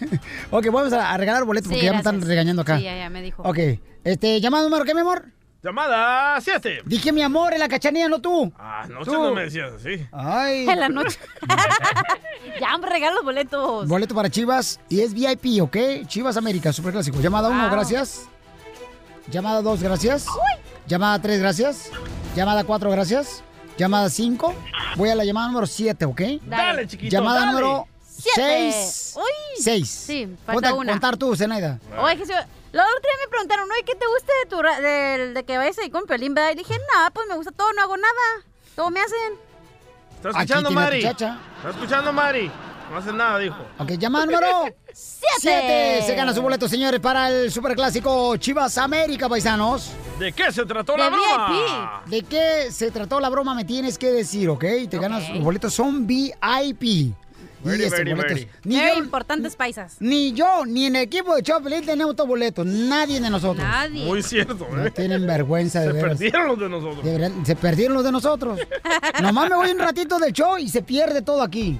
ok, vamos a a regalar boletos porque
Sí,
ya me están regañando acá.
Sí, ya, ya me dijo.
Ok, este, llamada número, ¿qué, mi amor?
Llamada 7.
Dije mi amor en la cachanilla, no tú.
Ah, no,
Tú.
no me decías así.
Ay.
En la noche. ya, hombre, regala los boletos.
Boleto para Chivas y es VIP, ¿ok? Chivas América, super clásico. Llamada 1,
Wow.
gracias. Llamada 2, gracias. Llamada 3, gracias. Llamada 4, gracias. Llamada 5. Voy a la llamada número 7, ¿ok?
Dale, chiquito,
Llamada
dale.
número
Siete.
6.
Uy.
6.
Sí, falta
Ponte
una.
contar tú, Zenaida.
Oye, que se... La otra día me preguntaron, oye, ¿qué te gusta de, tu ra- de, de que vayas ahí con Piolín, verdad? Y dije, no, pues me gusta todo, no hago nada. Todo me hacen.
¿Está
Aquí
escuchando, Mari?
chacha.
¿Está escuchando, Mari? No hace nada, dijo.
Ok, llamada número 7. Se gana su boleto, señores, para el superclásico Chivas América, paisanos.
¿De qué se trató la
De
broma?
¿De qué se trató la broma? Me tienes que decir, ¿ok? Te ganas los boletos, son VIP.
Very,
y este,
very, very.
Ni yo,
importantes paisas.
ni yo, ni en el equipo de Choplin tenemos estos boletos. Nadie de nosotros.
Nadie.
Muy cierto,
No
¿eh?
tienen vergüenza de
Se
veras.
perdieron los de nosotros.
Deberían- se perdieron los de nosotros. Nomás me voy un ratito del show y se pierde todo aquí.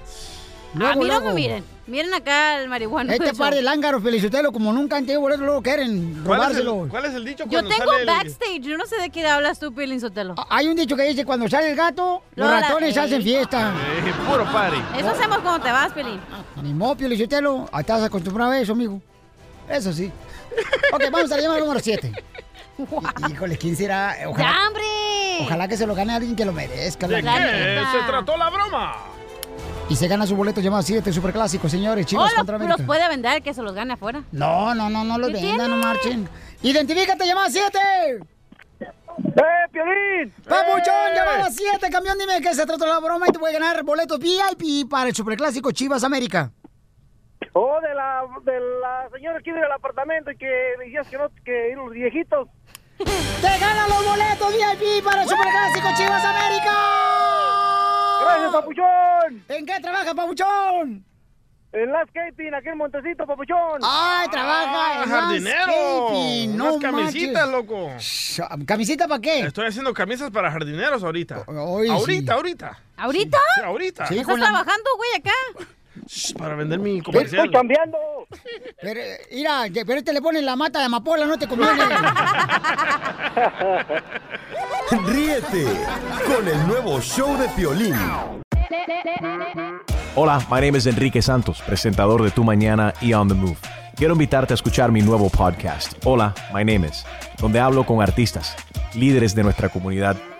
A
Luego,
mí no me miren. Miren acá el marihuana.
Este par de lángaros, Felicitelo, como nunca han tenido boletos, luego quieren
¿Cuál es, el,
robárselo.
cuál es el dicho
Yo tengo
sale el-
backstage. Yo no sé de qué hablas tú, Piolín Sotelo.
Hay un dicho que dice, cuando sale el gato, los
Lola,
ratones
eh.
hacen fiesta.
Eh, puro party.
Eso hacemos cuando te vas, Piolín.
Ni modo, Felicitelo, estás acostumbrado a eso, amigo. Eso sí. Ok, vamos a la llamada número 7. Híjole, ¿quién será? Ojalá,
¡Ya, hombre!
ojalá que se lo gane alguien que lo merezca.
¿De qué
neta.
se trató la broma?
Y se gana su boleto llamado 7, superclásico, señores.
O
Chivas
los,
contra
los
América.
puede vender, que se los gane afuera.
No, no, no, no los
¿Qué
vendan, no marchen. Identifícate, llamada 7.
¡Eh, Piolín!
Papuchón,
¡Eh!
llamada 7, campeón, dime que se trató la broma y te voy a ganar boletos VIP para el superclásico Chivas América.
Oh, de la, de la señora aquí del apartamento y que decías que no, que los viejitos.
¡Te ganan los boletos VIP para el superclásico Chivas América!
Gracias, papuchón.
¿En qué trabaja, Papuchón?
En landscaping, aquí en Montecito, papuchón.
¡Ay, trabaja en
jardinero.
landscaping!
Unas
No
camisitas, loco.
¿Camisita para qué?
Estoy haciendo camisas para jardineros ahorita.
Hoy sí.
ahorita, ahorita.
¿Ahorita?
Sí, ahorita.
Sí.
¿Estás
la-
trabajando, güey, acá?
Para vender mi
Estoy
comercial.
cambiando.
Pero, mira, pero este le pone la mata de amapola, no te conviene.
Ríete con el nuevo show de Piolín.
Hola, my name is Enrique Santos, presentador de Tu Mañana y On the Move. Quiero invitarte a escuchar mi nuevo podcast, Hola, my name is, donde hablo con artistas, líderes de nuestra comunidad